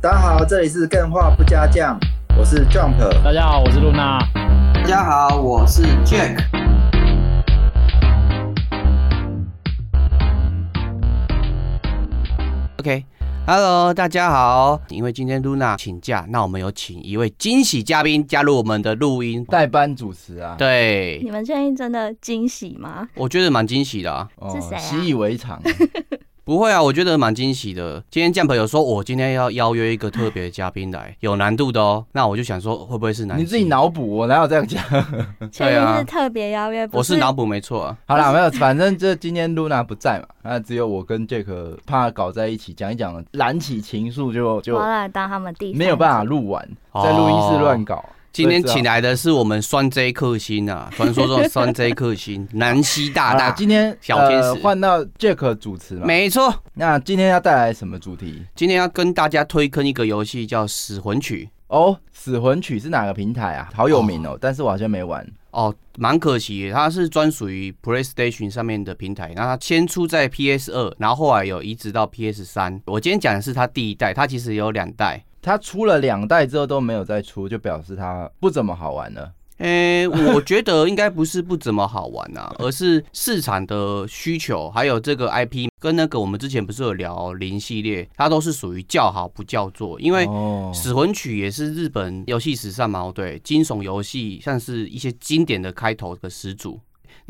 大家好，这里是更画不加酱，我是 Jump。大家好，我是露娜。大家好，我是 Jack。OK，Hello，大家好。因为今天露娜请假，那我们有请一位惊喜嘉宾加入我们的录音代班主持啊。对，你们确定真的惊喜吗？我觉得蛮惊喜的啊。是谁啊？习以为常。不会啊，我觉得蛮惊喜的。今天 Jump 有说，我今天要邀约一个特别的嘉宾来，有难度的哦。那我就想说，会不会是难？你自己脑补，我哪有这样讲？对啊，是特别邀约。我是脑补没错啊。好啦，没有，反正这今天露娜不在嘛，那只有我跟 Jack 怕搞在一起讲一讲，燃起情愫就就。我来当他们第没有办法录完，在录音室乱搞。哦今天请来的是我们酸 J 克星啊，传说中的酸 J 克星 南希大大。今天小天使换到 Jack 主持了？没错。那今天要带来什么主题？今天要跟大家推坑一个游戏，叫《死魂曲》哦。死魂曲是哪个平台啊？好有名哦，但是我好像没玩哦，蛮可惜。它是专属于 PlayStation 上面的平台，那它先出在 PS 二，然后后来有移植到 PS 三。我今天讲的是它第一代，它其实有两代。它出了两代之后都没有再出，就表示它不怎么好玩了。诶、欸，我觉得应该不是不怎么好玩啊，而是市场的需求，还有这个 IP 跟那个我们之前不是有聊零系列，它都是属于叫好不叫座。因为《死魂曲》也是日本游戏史上嘛，对，惊悚游戏像是一些经典的开头的始祖。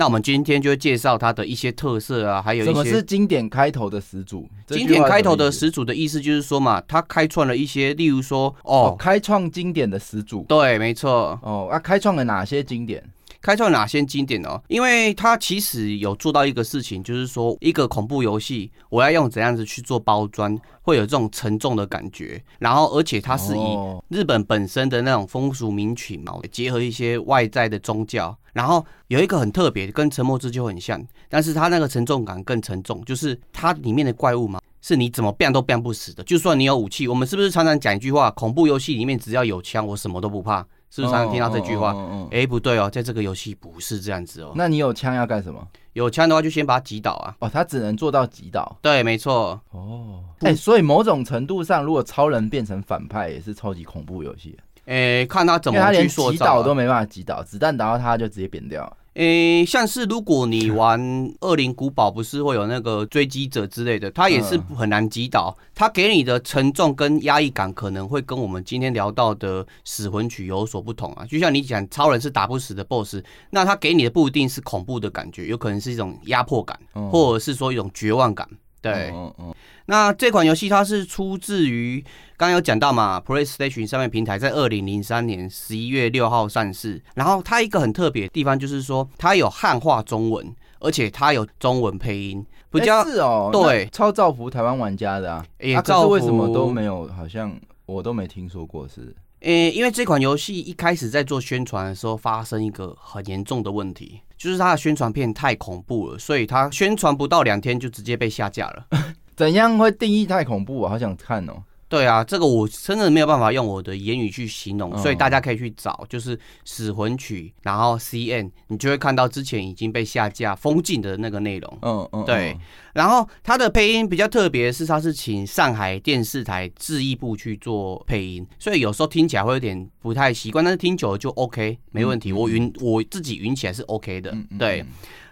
那我们今天就会介绍它的一些特色啊，还有一些什么是经典开头的始祖？经典开头的始祖的意思就是说嘛，它开创了一些，例如说哦，哦，开创经典的始祖，对，没错。哦，啊，开创了哪些经典？开创哪些经典哦？因为它其实有做到一个事情，就是说一个恐怖游戏，我要用怎样子去做包装，会有这种沉重的感觉。然后，而且它是以日本本身的那种风俗民情嘛，结合一些外在的宗教。然后有一个很特别，跟《沉默之丘》很像，但是它那个沉重感更沉重，就是它里面的怪物嘛，是你怎么变都变不死的。就算你有武器，我们是不是常常讲一句话？恐怖游戏里面只要有枪，我什么都不怕。是不是常常听到这句话？哎，不对哦，在这个游戏不是这样子哦。那你有枪要干什么？有枪的话就先把他击倒啊。哦，他只能做到击倒。对，没错。哦，哎，所以某种程度上，如果超人变成反派，也是超级恐怖游戏。哎，看他怎么他连击倒都没办法击倒，子弹打到他就直接扁掉。诶、欸，像是如果你玩《恶灵古堡》，不是会有那个追击者之类的，它也是很难击倒。它给你的沉重跟压抑感，可能会跟我们今天聊到的《死魂曲》有所不同啊。就像你讲，超人是打不死的 BOSS，那他给你的不一定是恐怖的感觉，有可能是一种压迫感，或者是说一种绝望感。对，嗯嗯。那这款游戏它是出自于刚刚有讲到嘛，PlayStation 上面平台在二零零三年十一月六号上市。然后它一个很特别的地方就是说，它有汉化中文，而且它有中文配音，比较是哦，对，超造福台湾玩家的啊。哎，可是为什么都没有？好像我都没听说过是。诶，因为这款游戏一开始在做宣传的时候，发生一个很严重的问题，就是它的宣传片太恐怖了，所以它宣传不到两天就直接被下架了。怎样会定义太恐怖啊？好想看哦。对啊，这个我真的没有办法用我的言语去形容，所以大家可以去找，就是《死魂曲》，然后 CN，你就会看到之前已经被下架封禁的那个内容。嗯嗯，对。然后它的配音比较特别，是它是请上海电视台制译部去做配音，所以有时候听起来会有点不太习惯，但是听久了就 OK，没问题。我云我自己云起来是 OK 的。对。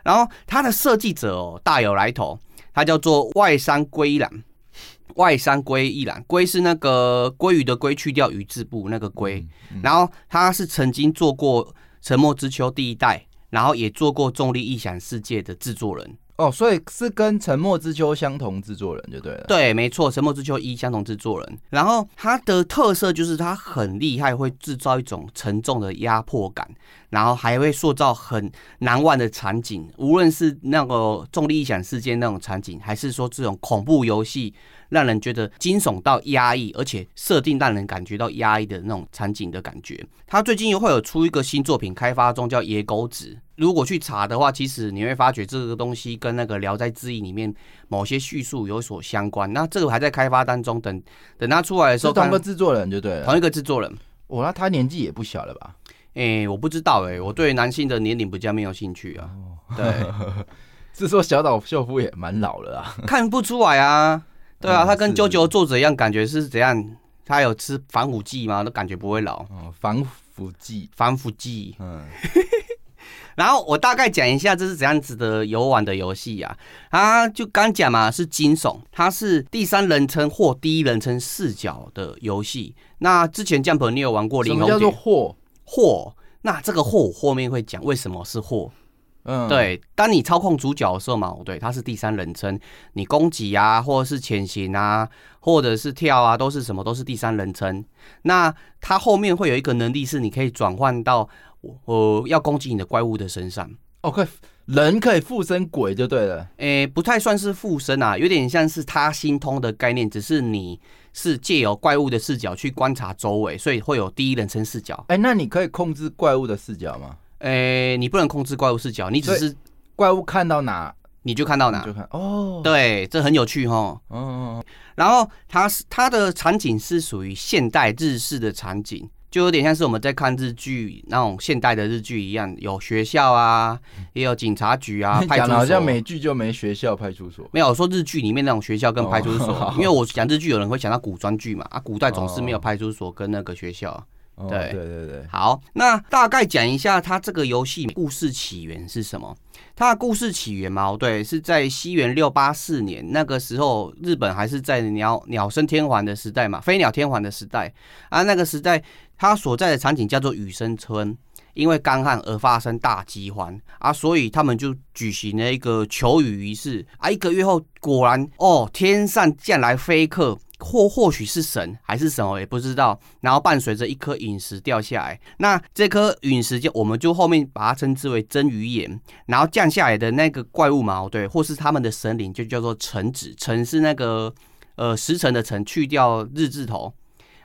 然后它的设计者哦大有来头，它叫做外山圭一郎。外山龟一郎，龟是那个鲑鱼的鲑，去掉鱼字部那个龟。嗯嗯、然后他是曾经做过《沉默之丘》第一代，然后也做过《重力异想世界》的制作人。哦，所以是跟《沉默之丘》相同制作人就对了。对，没错，《沉默之丘》一相同制作人。然后他的特色就是他很厉害，会制造一种沉重的压迫感，然后还会塑造很难忘的场景，无论是那个《重力异想世界》那种场景，还是说这种恐怖游戏。让人觉得惊悚到压抑，而且设定让人感觉到压抑的那种场景的感觉。他最近又会有出一个新作品，开发中叫《野狗子》。如果去查的话，其实你会发觉这个东西跟那个《聊斋志异》里面某些叙述有所相关。那这个还在开发当中，等等他出来的时候，同一个制作人就对了。同一个制作人，哦，那他年纪也不小了吧？诶、欸，我不知道诶、欸，我对男性的年龄比较没有兴趣啊。对，是说小岛秀夫也蛮老了啊？看不出来啊。对啊，他跟啾啾作者一样，感觉是怎样他有吃防腐剂吗？都感觉不会老。哦，防腐剂，防腐剂。嗯。然后我大概讲一下这是怎样子的游玩的游戏啊？啊就刚讲嘛，是惊悚，它是第三人称或第一人称视角的游戏。那之前 Jump 你有玩过？什么叫做祸？祸？那这个祸我后面会讲为什么是祸。嗯，对，当你操控主角的时候嘛，对，他是第三人称，你攻击啊，或者是潜行啊，或者是跳啊，都是什么？都是第三人称。那他后面会有一个能力是你可以转换到。我要攻击你的怪物的身上，OK，人可以附身鬼就对了。诶、欸，不太算是附身啊，有点像是他心通的概念，只是你是借由怪物的视角去观察周围，所以会有第一人称视角。哎、欸，那你可以控制怪物的视角吗？哎、欸，你不能控制怪物视角，你只是怪物看到哪你就看到哪，就看哦。对，这很有趣哈。哦，然后它是它的场景是属于现代日式的场景。就有点像是我们在看日剧那种现代的日剧一样，有学校啊，也有警察局啊，派出所。好像美剧就没学校派出所。没有说日剧里面那种学校跟派出所，哦、因为我讲日剧，有人会想到古装剧嘛，啊，古代总是没有派出所跟那个学校。哦、对对对对。好，那大概讲一下它这个游戏故事起源是什么？它的故事起源嘛，对，是在西元六八四年，那个时候日本还是在鸟鸟生天皇的时代嘛，飞鸟天皇的时代啊，那个时代。他所在的场景叫做羽生村，因为干旱而发生大饥荒啊，所以他们就举行了一个求雨仪式啊。一个月后，果然哦，天上降来飞客，或或许是神还是什么也不知道。然后伴随着一颗陨石掉下来，那这颗陨石就我们就后面把它称之为真鱼眼。然后降下来的那个怪物嘛，对，或是他们的神灵就叫做辰子，辰是那个呃时辰的辰，去掉日字头。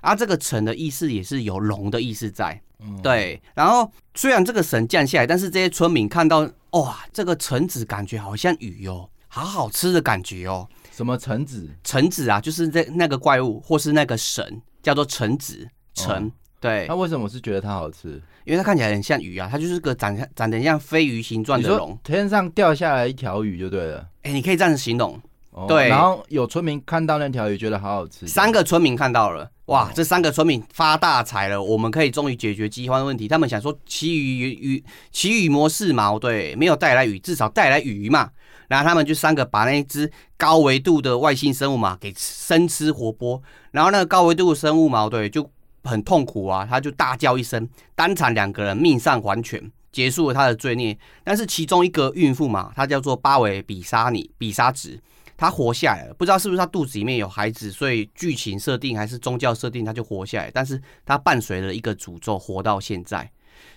啊，这个辰的意思也是有龙的意思在，对。然后虽然这个神降下来，但是这些村民看到，哇，这个橙子感觉好像鱼哦，好好吃的感觉哦。什么橙子？橙子啊，就是这那个怪物或是那个神叫做橙子，橙。哦、对。那为什么我是觉得它好吃？因为它看起来很像鱼啊，它就是个长长得像飞鱼形状的龙。天上掉下来一条鱼就对了。哎，你可以这样子形容。哦、对。然后有村民看到那条鱼，觉得好好吃。三个村民看到了。哇，这三个村民发大财了，我们可以终于解决饥荒的问题。他们想说奇雨雨奇雨模式嘛，对，没有带来雨，至少带来鱼嘛。然后他们就三个把那一只高维度的外星生物嘛给生吃活剥。然后那个高维度的生物嘛，对，就很痛苦啊，他就大叫一声，当场两个人命丧黄泉，结束了他的罪孽。但是其中一个孕妇嘛，她叫做巴维比沙尼比沙子。他活下来了，不知道是不是他肚子里面有孩子，所以剧情设定还是宗教设定，他就活下来。但是他伴随了一个诅咒活到现在，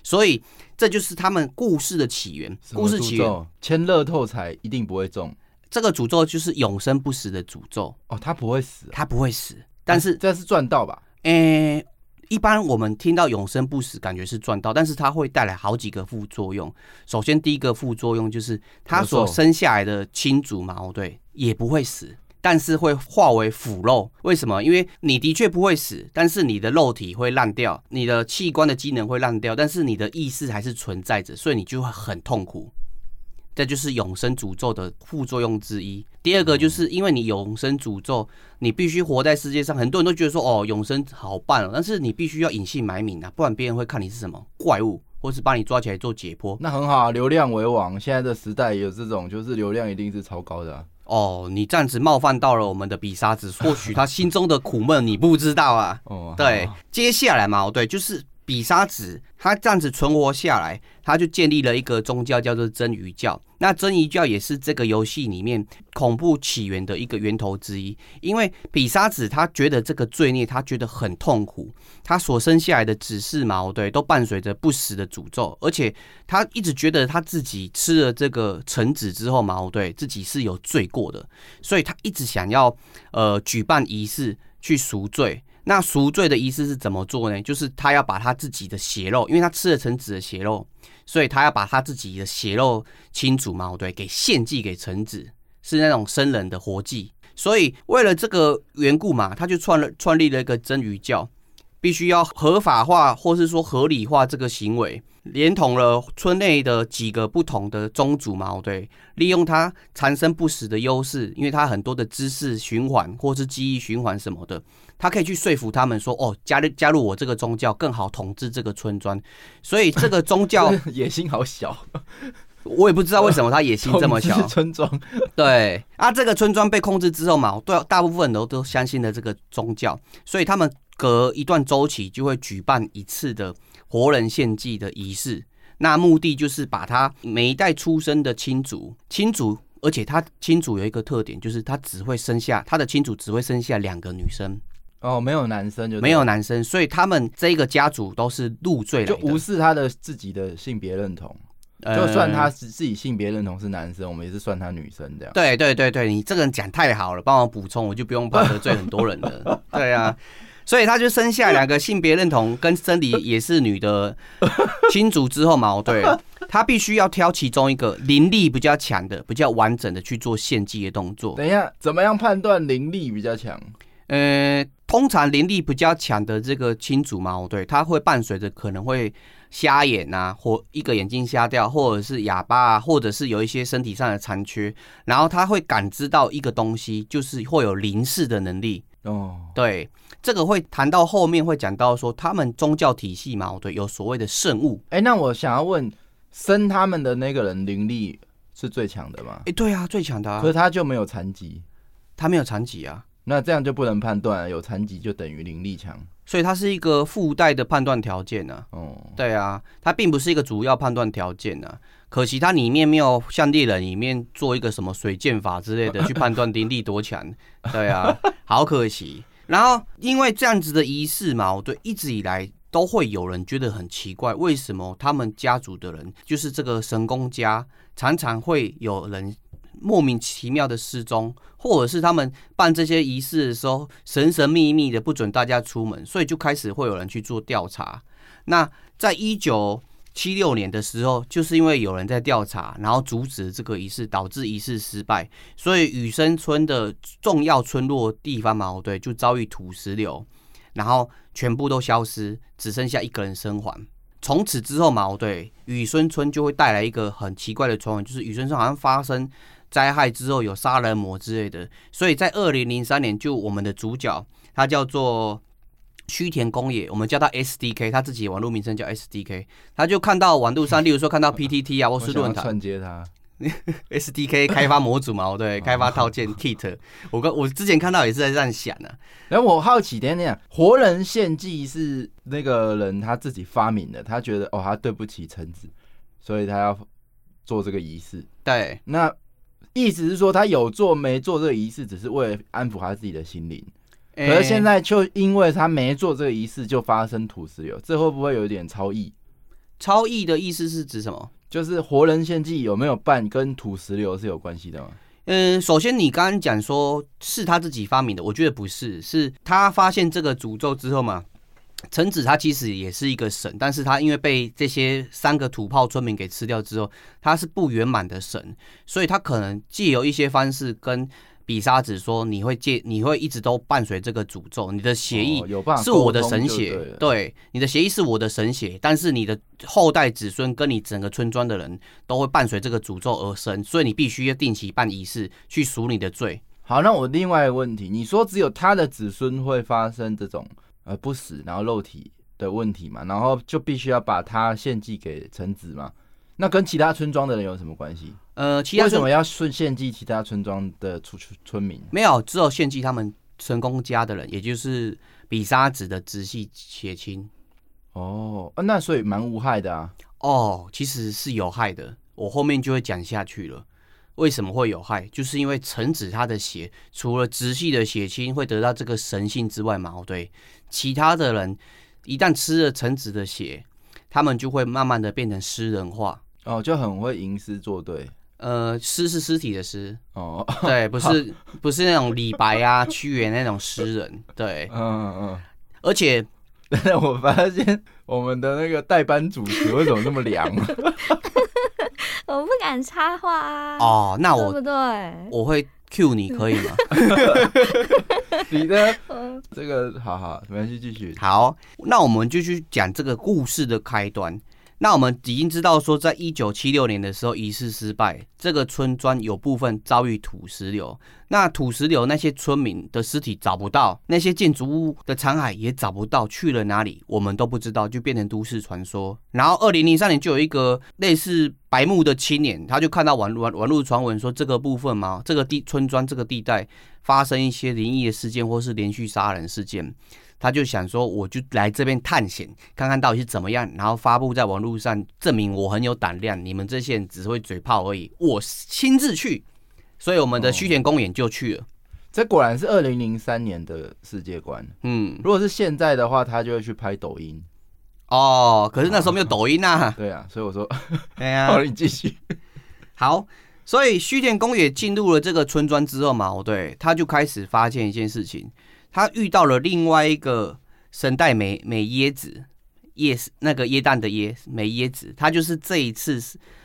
所以这就是他们故事的起源。故事起源，签乐透彩一定不会中。这个诅咒就是永生不死的诅咒。哦，他不会死，他不会死，但是、啊、这是赚到吧？诶、欸。一般我们听到永生不死，感觉是赚到，但是它会带来好几个副作用。首先，第一个副作用就是他所生下来的亲族嘛，哦对，也不会死，但是会化为腐肉。为什么？因为你的确不会死，但是你的肉体会烂掉，你的器官的机能会烂掉，但是你的意识还是存在着，所以你就会很痛苦。这就是永生诅咒的副作用之一。第二个就是因为你永生诅咒，你必须活在世界上。很多人都觉得说，哦，永生好办哦，但是你必须要隐姓埋名啊，不然别人会看你是什么怪物，或是把你抓起来做解剖。那很好啊，流量为王。现在的时代有这种，就是流量一定是超高的啊。哦，你这样子冒犯到了我们的比沙子，或许他心中的苦闷你不知道啊。哦，对，接下来嘛，对，就是。比沙子，他这样子存活下来，他就建立了一个宗教，叫做真鱼教。那真鱼教也是这个游戏里面恐怖起源的一个源头之一。因为比沙子他觉得这个罪孽，他觉得很痛苦。他所生下来的子嗣嘛，对，都伴随着不死的诅咒，而且他一直觉得他自己吃了这个橙子之后嘛，对，自己是有罪过的，所以他一直想要呃举办仪式去赎罪。那赎罪的仪式是怎么做呢？就是他要把他自己的血肉，因为他吃了臣子的血肉，所以他要把他自己的血肉清除嘛，对，给献祭给臣子，是那种生人的活祭。所以为了这个缘故嘛，他就创了创立了一个真鱼教。必须要合法化或是说合理化这个行为，连同了村内的几个不同的宗族嘛，对，利用它长生不死的优势，因为它很多的知识循环或是记忆循环什么的，它可以去说服他们说，哦，加入加入我这个宗教更好统治这个村庄，所以这个宗教 野心好小。我也不知道为什么他野心这么小。村庄。对。啊，这个村庄被控制之后嘛，对，大部分人都都相信了这个宗教，所以他们隔一段周期就会举办一次的活人献祭的仪式。那目的就是把他每一代出生的亲族，亲族，而且他亲族有一个特点，就是他只会生下他的亲族只会生下两个女生。哦，没有男生就没有男生，所以他们这个家族都是入赘，就无视他的自己的性别认同。就算他是自己性别认同是男生，我们也是算他女生这样。对对对对，你这个人讲太好了，帮我补充，我就不用怕得罪很多人了。对啊，所以他就生下两个性别认同跟生理也是女的 亲族之后嘛，对，他必须要挑其中一个灵力比较强的、比较完整的去做献祭的动作。等一下，怎么样判断灵力比较强？呃，通常灵力比较强的这个亲族嘛，对，他会伴随着可能会。瞎眼啊，或一个眼睛瞎掉，或者是哑巴啊，或者是有一些身体上的残缺，然后他会感知到一个东西，就是会有灵视的能力。哦，对，这个会谈到后面会讲到说，他们宗教体系嘛，对，有所谓的圣物。哎，那我想要问，生他们的那个人灵力是最强的吗？哎，对啊，最强的啊。可是他就没有残疾，他没有残疾啊。那这样就不能判断有残疾就等于灵力强。所以它是一个附带的判断条件呢。哦，对啊，它并不是一个主要判断条件呢。可惜它里面没有像猎人里面做一个什么水剑法之类的去判断灵力多强。对啊，好可惜。然后因为这样子的仪式嘛，我对一直以来都会有人觉得很奇怪，为什么他们家族的人，就是这个神功家，常常会有人。莫名其妙的失踪，或者是他们办这些仪式的时候神神秘秘的不准大家出门，所以就开始会有人去做调查。那在一九七六年的时候，就是因为有人在调查，然后阻止这个仪式，导致仪式失败，所以雨生村的重要村落地方嘛，对，就遭遇土石流，然后全部都消失，只剩下一个人生还。从此之后嘛，对，雨生村就会带来一个很奇怪的传闻，就是雨生村好像发生。灾害之后有杀人魔之类的，所以在二零零三年，就我们的主角他叫做须田公也，我们叫他 SDK，他自己网络名称叫 SDK，他就看到网络上，例如说看到 PTT 啊，或是论坛，串接他 SDK 开发模组嘛，对，开发套件 Kit，我刚我之前看到也是在这样想的。然后我好奇点点，活人献祭是那个人他自己发明的，他觉得哦，他对不起臣子，所以他要做这个仪式。对，那。意思是说，他有做没做这个仪式，只是为了安抚他自己的心灵。可是现在就因为他没做这个仪式，就发生土石流，这会不会有点超意？超意的意思是指什么？就是活人献祭有没有办，跟土石流是有关系的吗？嗯，首先你刚刚讲说是他自己发明的，我觉得不是，是他发现这个诅咒之后嘛。臣子他其实也是一个神，但是他因为被这些三个土炮村民给吃掉之后，他是不圆满的神，所以他可能借由一些方式跟比沙子说：“你会借，你会一直都伴随这个诅咒，你的血液是我的神血，哦、对，你的血液是我的神血，但是你的后代子孙跟你整个村庄的人都会伴随这个诅咒而生，所以你必须要定期办仪式去赎你的罪。”好，那我另外一个问题，你说只有他的子孙会发生这种？呃，不死，然后肉体的问题嘛，然后就必须要把它献祭给臣子嘛。那跟其他村庄的人有什么关系？呃，其他为什么要顺献祭其他村庄的村村民？没有，只有献祭他们成功家的人，也就是比沙子的直系血亲。哦，那所以蛮无害的啊。哦，其实是有害的，我后面就会讲下去了。为什么会有害？就是因为臣子他的血，除了直系的血亲会得到这个神性之外嘛，对。其他的人一旦吃了臣子的血，他们就会慢慢的变成诗人化哦，就很会吟诗作对。呃，诗是尸体的诗哦，对，不是 不是那种李白啊、屈原那种诗人，对，嗯嗯嗯。而且，我发现我们的那个代班主持为什么那么凉？我不敢插话啊。哦，那我对不对？我会 cue 你可以吗？你的这个好好，没关系，继续。好，那我们就去讲这个故事的开端。那我们已经知道说，在一九七六年的时候，仪式失败，这个村庄有部分遭遇土石流。那土石流那些村民的尸体找不到，那些建筑物的残骸也找不到，去了哪里我们都不知道，就变成都市传说。然后二零零三年就有一个类似白目的青年，他就看到网网网络传闻说，这个部分嘛，这个地村庄这个地带发生一些灵异的事件，或是连续杀人事件。他就想说，我就来这边探险，看看到底是怎么样，然后发布在网络上，证明我很有胆量。你们这些人只会嘴炮而已，我亲自去。所以我们的虚田公演就去了。哦，这果然是二零零三年的世界观。嗯，如果是现在的话，他就会去拍抖音。哦，可是那时候没有抖音啊。对啊，所以我说，哎呀，好，你继续。好，所以须田公也进入了这个村庄之后嘛，对，他就开始发现一件事情。他遇到了另外一个神代美美椰子，耶那个椰蛋的椰美椰子，他就是这一次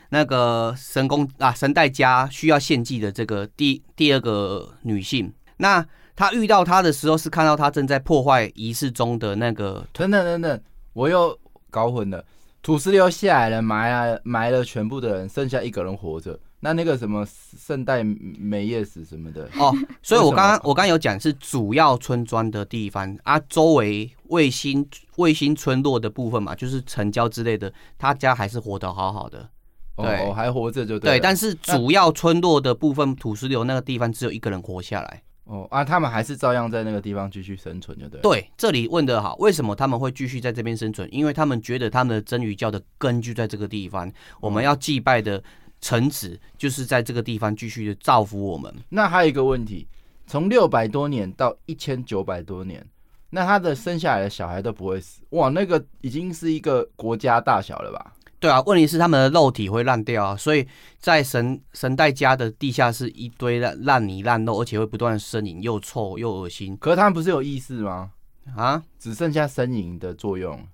那个神宫啊神代家需要献祭的这个第第二个女性。那他遇到他的时候，是看到他正在破坏仪式中的那个。等等等等，我又搞混了。土石流下来了，埋了埋了全部的人，剩下一个人活着。那那个什么圣代美叶子什么的哦，所以我刚刚我刚刚有讲是主要村庄的地方啊，周围卫星卫星村落的部分嘛，就是城郊之类的，他家还是活得好好的，对，哦、还活着就对，对。但是主要村落的部分土石流那个地方只有一个人活下来，哦啊，他们还是照样在那个地方继续生存，就对。对，这里问的好，为什么他们会继续在这边生存？因为他们觉得他们的真鱼教的根据在这个地方，我们要祭拜的。臣子就是在这个地方继续的造福我们。那还有一个问题，从六百多年到一千九百多年，那他的生下来的小孩都不会死？哇，那个已经是一个国家大小了吧？对啊，问题是他们的肉体会烂掉啊，所以在神神代家的地下室一堆烂烂泥烂肉，而且会不断呻吟，又臭又恶心。可是他们不是有意识吗？啊，只剩下呻吟的作用。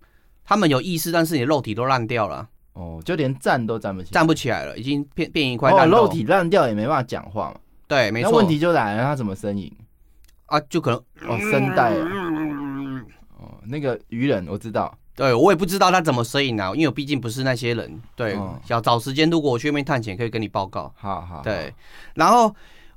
他们有意识，但是你的肉体都烂掉了。哦，就连站都站不起，站不起来了，已经变变一块烂肉，体烂掉也没办法讲话嘛。对，没错。那问题就来了，他怎么呻吟啊？就可能哦，声带啊。哦，那个鱼人我知道，对我也不知道他怎么呻吟啊，因为我毕竟不是那些人。对，要、哦、找时间，如果我去那边探险，可以跟你报告。好好。对，然后。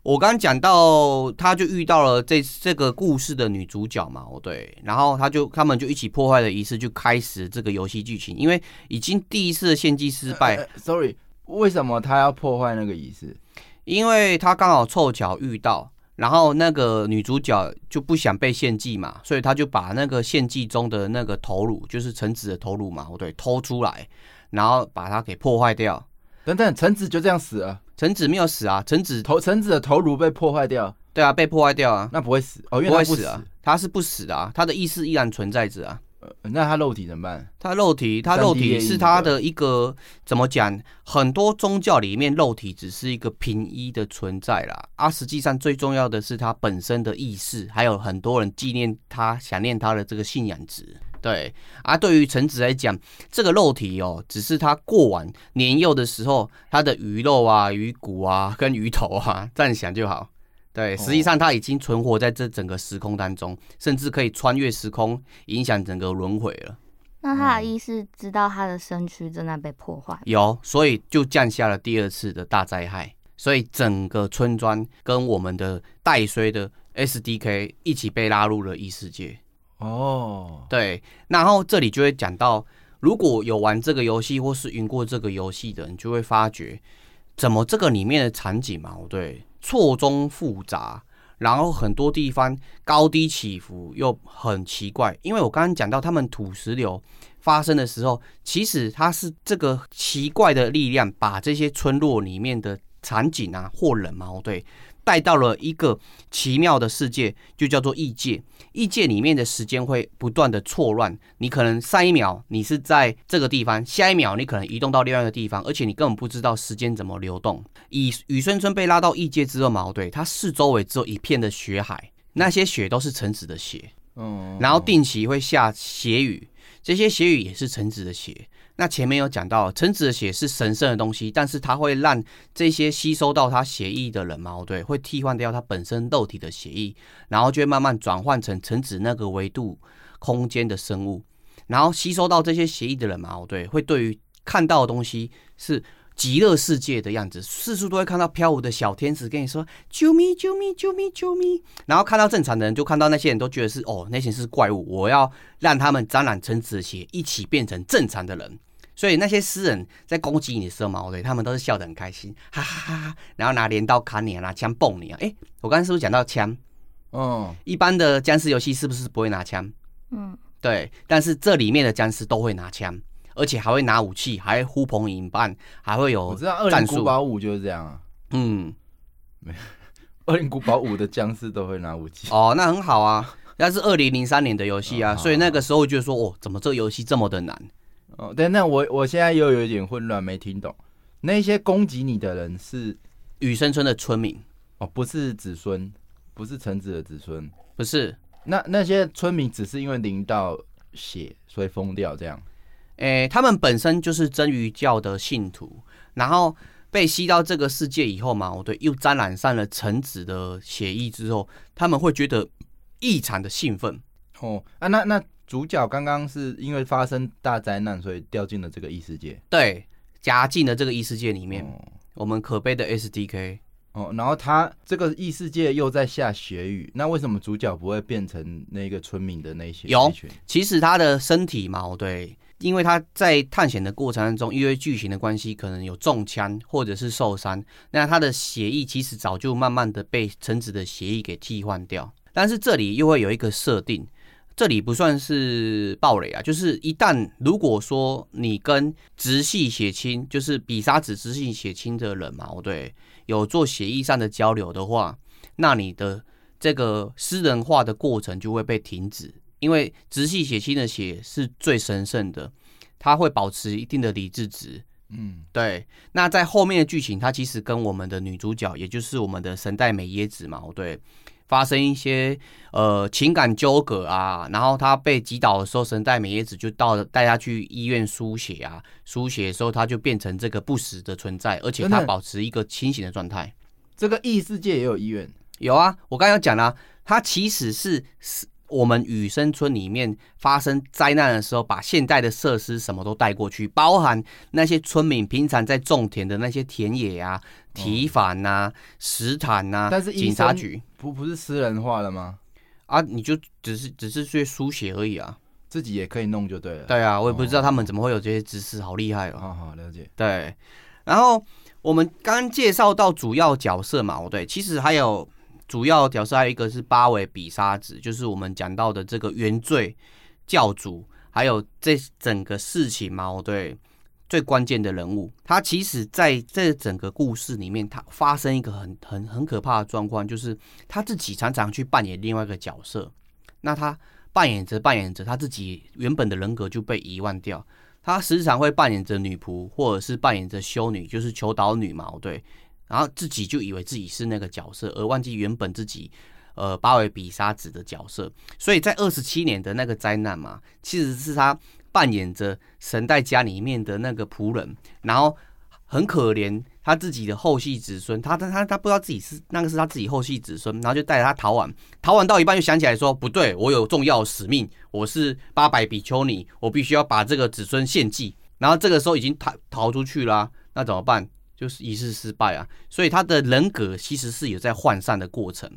我刚刚讲到，他就遇到了这这个故事的女主角嘛，哦对，然后他就他们就一起破坏了仪式，就开始这个游戏剧情。因为已经第一次的献祭失败，呃呃，sorry，为什么他要破坏那个仪式？因为他刚好凑巧遇到，然后那个女主角就不想被献祭嘛，所以他就把那个献祭中的那个头颅，就是橙子的头颅嘛，哦对，偷出来，然后把它给破坏掉。等等，橙子就这样死了？臣子没有死啊，臣子头臣子的头颅被破坏掉。对啊，被破坏掉啊，那不会死哦，因为他不，不会死啊，他是不死的啊，他的意识依然存在着啊。呃，那他肉体怎么办？他肉体，他肉体是他的一个怎么讲？很多宗教里面，肉体只是一个平一的存在啦。啊，实际上最重要的是他本身的意识，还有很多人纪念他、想念他的这个信仰值。对啊，对于橙子来讲，这个肉体哦，只是他过往年幼的时候他的鱼肉啊、鱼骨啊、跟鱼头啊，这样想就好。对，实际上他已经存活在这整个时空当中，甚至可以穿越时空，影响整个轮回了。那他的意识知道他的身躯正在被破坏？有，所以就降下了第二次的大灾害，所以整个村庄跟我们的带衰的 SDK 一起被拉入了异世界。哦，对，然后这里就会讲到，如果有玩这个游戏或是赢过这个游戏的人，就会发觉，怎么这个里面的场景嘛，对，错综复杂，然后很多地方高低起伏又很奇怪。因为我刚刚讲到，他们土石流发生的时候，其实它是这个奇怪的力量，把这些村落里面的场景啊或人嘛，对。带到了一个奇妙的世界，就叫做异界。异界里面的时间会不断的错乱，你可能上一秒你是在这个地方，下一秒你可能移动到另外一个地方，而且你根本不知道时间怎么流动。以雨村村被拉到异界之后，矛盾，它四周围只有一片的血海，那些血都是橙子的血。嗯，然后定期会下血雨，这些血雨也是橙子的血。那前面有讲到，臣子的血是神圣的东西，但是它会让这些吸收到他血液的人嘛，对，会替换掉他本身肉体的血液，然后就会慢慢转换成臣子那个维度空间的生物，然后吸收到这些血液的人嘛，对，会对于看到的东西是极乐世界的样子，四处都会看到飘舞的小天使跟你说救命救命救命救命，然后看到正常的人就看到那些人都觉得是哦，那些是怪物，我要让他们沾染橙子的血，一起变成正常的人。所以那些诗人在攻击你的时候嘛，对，他们都是笑得很开心，哈哈哈哈，然后拿镰刀砍你啊，拿枪蹦你啊。哎，我刚才是不是讲到枪？哦，一般的僵尸游戏是不是不会拿枪？嗯，对。但是这里面的僵尸都会拿枪，而且还会拿武器，还会呼朋引伴，还会有。我知道《恶灵古堡五》就是这样啊。嗯，没有，《恶灵古堡五》的僵尸都会拿武器。哦，那很好啊。那是二零零三年的游戏啊，哦，所以那个时候就说，哦，怎么这个游戏这么的难？哦，对，那我我现在又有一点混乱，没听懂。那些攻击你的人是雨生村的村民哦，不是子孙，不是臣子的子孙，不是。那那些村民只是因为淋到血，所以疯掉这样。诶，他们本身就是真鱼教的信徒，然后被吸到这个世界以后嘛，我对，又沾染上了臣子的血液之后，他们会觉得异常的兴奋。哦啊，那那。主角刚刚是因为发生大灾难，所以掉进了这个异世界。对，夹进了这个异世界里面。哦、我们可悲的 SDK 哦，然后他这个异世界又在下血雨，那为什么主角不会变成那个村民的那些？有，其实他的身体嘛，对，因为他在探险的过程当中，因为剧情的关系，可能有中枪或者是受伤，那他的血液其实早就慢慢的被橙子的血液给替换掉。但是这里又会有一个设定。这里不算是暴雷啊，就是一旦如果说你跟直系血亲，就是比沙子直系血亲的人嘛，对，有做协议上的交流的话，那你的这个私人化的过程就会被停止，因为直系血亲的血是最神圣的，它会保持一定的理智值。嗯，对。那在后面的剧情，它其实跟我们的女主角，也就是我们的神代美耶子嘛，对。发生一些呃情感纠葛啊，然后他被击倒的时候，神代美叶子就到了带他去医院输血啊，输血的时候他就变成这个不死的存在，而且他保持一个清醒的状态。这个异世界也有医院？有啊，我刚刚讲了，他其实是是。我们雨生村里面发生灾难的时候，把现代的设施什么都带过去，包含那些村民平常在种田的那些田野啊、堤防呐、石坦呐、啊，但是警察局不不是私人化了吗？啊，你就只是只是去书写而已啊，自己也可以弄就对了。对啊，我也不知道他们怎么会有这些知识，好厉害哦。好好了解。对，然后我们刚刚介绍到主要角色嘛，哦对，其实还有。主要角色还有一个是八尾比沙子，就是我们讲到的这个原罪教主，还有这整个事情嘛，对，最关键的人物。他其实在这整个故事里面，他发生一个很很很可怕的状况，就是他自己常常去扮演另外一个角色。那他扮演着扮演着，他自己原本的人格就被遗忘掉。他时常会扮演着女仆，或者是扮演着修女，就是求导女嘛，对。然后自己就以为自己是那个角色，而忘记原本自己，呃，八尾比沙子的角色。所以在二十七年的那个灾难嘛，其实是他扮演着神代家里面的那个仆人，然后很可怜他自己的后继子孙，他他他他不知道自己是那个是他自己后继子孙，然后就带着他逃亡，逃亡到一半又想起来说不对，我有重要使命，我是八百比丘尼，我必须要把这个子孙献祭。然后这个时候已经逃逃出去了，那怎么办？就是仪式失败啊，所以他的人格其实是有在涣散的过程。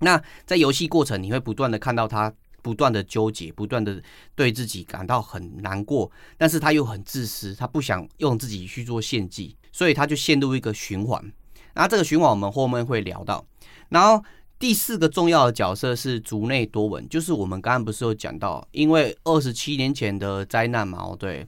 那在游戏过程，你会不断的看到他不断的纠结，不断的对自己感到很难过，但是他又很自私，他不想用自己去做献祭，所以他就陷入一个循环。那这个循环我们后面会聊到。然后第四个重要的角色是竹内多文，就是我们刚刚不是有讲到，因为二十七年前的灾难嘛，对。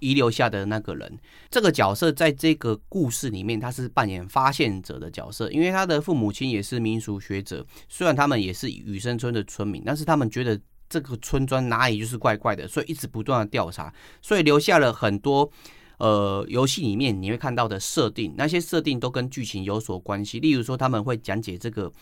遗留下的那个人，这个角色在这个故事里面，他是扮演发现者的角色，因为他的父母亲也是民俗学者，虽然他们也是雨生村的村民，但是他们觉得这个村庄哪里就是怪怪的，所以一直不断的调查，所以留下了很多呃游戏里面你会看到的设定，那些设定都跟剧情有所关系，例如说他们会讲解这个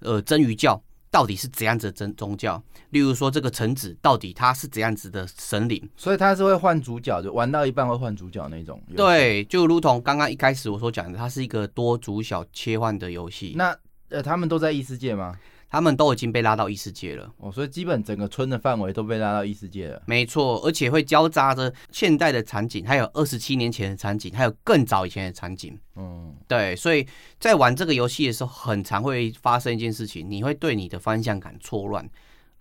呃真鱼教。到底是怎样子的宗宗教？例如说，这个臣子到底他是怎样子的神灵？所以他是会换主角，就玩到一半会换主角那种。对，就如同刚刚一开始我所讲的，它是一个多主角切换的游戏。那呃，他们都在异世界吗？他们都已经被拉到异世界了哦，所以基本整个村的范围都被拉到异世界了。没错，而且会交杂着现代的场景，还有二十七年前的场景，还有更早以前的场景。嗯，对，所以在玩这个游戏的时候，很常会发生一件事情，你会对你的方向感错乱，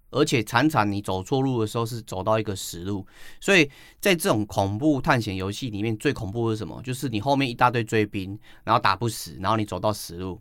而且常常你走错路的时候是走到一个死路。所以在这种恐怖探险游戏里面，最恐怖的是什么？就是你后面一大堆追兵，然后打不死，然后你走到死路。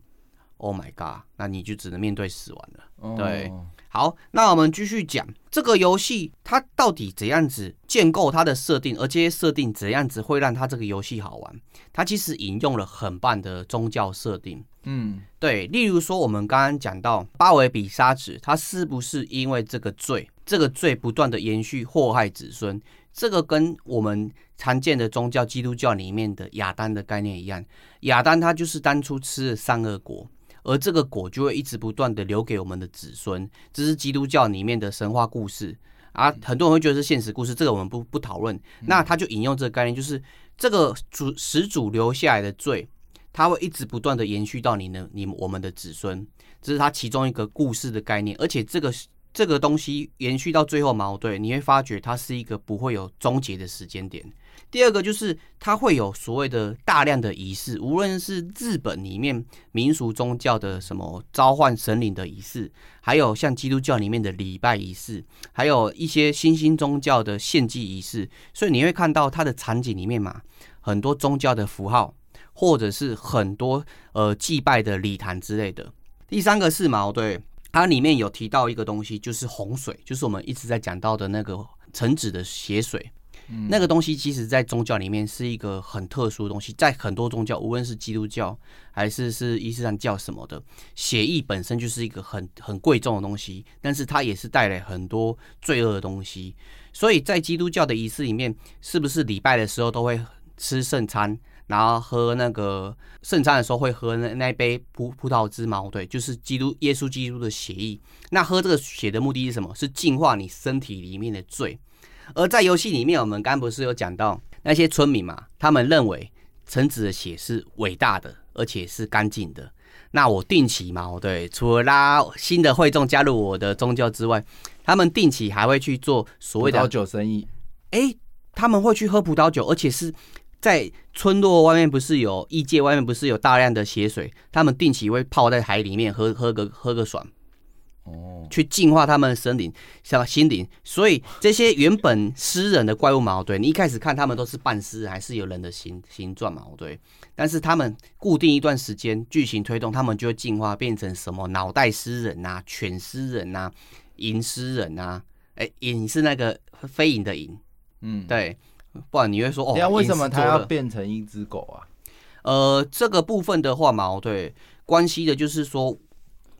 Oh my god！那你就只能面对死亡了。Oh. 对，好，那我们继续讲这个游戏，它到底怎样子建构它的设定，而这些设定怎样子会让它这个游戏好玩？它其实引用了很棒的宗教设定。嗯，对，例如说我们刚刚讲到巴维比沙子，他是不是因为这个罪，这个罪不断的延续祸害子孙？这个跟我们常见的宗教基督教里面的亚当的概念一样，亚当他就是当初吃了善恶果。而这个果就会一直不断的留给我们的子孙，这是基督教里面的神话故事啊。很多人会觉得是现实故事，这个我们不不讨论。那他就引用这个概念，就是这个主始祖留下来的罪，他会一直不断的延续到你的你我们的子孙，这是他其中一个故事的概念。而且这个这个东西延续到最后矛盾，你会发觉它是一个不会有终结的时间点。第二个就是它会有所谓的大量的仪式，无论是日本里面民俗宗教的什么召唤神灵的仪式，还有像基督教里面的礼拜仪式，还有一些新兴宗教的献祭仪式，所以你会看到它的场景里面嘛，很多宗教的符号，或者是很多呃祭拜的礼坛之类的。第三个是嘛，对，它里面有提到一个东西，就是洪水，就是我们一直在讲到的那个橙子的血水。那个东西其实，在宗教里面是一个很特殊的东西，在很多宗教，无论是基督教还是是伊斯兰教什么的，血液本身就是一个很很贵重的东西，但是它也是带来很多罪恶的东西。所以在基督教的仪式里面，是不是礼拜的时候都会吃圣餐，然后喝那个圣餐的时候会喝那那一杯葡葡萄汁嘛？对，就是基督耶稣基督的血液。那喝这个血的目的是什么？是净化你身体里面的罪。而在游戏里面，我们刚刚不是有讲到那些村民嘛？他们认为橙子的血是伟大的，而且是干净的。那我定期嘛，对，除了拉新的会众加入我的宗教之外，他们定期还会去做所谓的葡萄酒生意。哎，他们会去喝葡萄酒，而且是在村落外面，不是有异界外面不是有大量的血水？他们定期会泡在海里面喝，喝个喝个爽。哦，去净化他们的身灵，像心灵，所以这些原本诗人的怪物嘛，对，你一开始看他们都是半尸，还是有人的形形状嘛，对。但是他们固定一段时间，剧情推动，他们就会进化变成什么脑袋诗人呐、啊、犬诗人呐、啊、银尸人呐、啊。哎、欸，银是那个飞影的银，嗯，对。不然你会说哦，那为什么他要变成一只狗啊？呃，这个部分的话嘛，对，关系的就是说。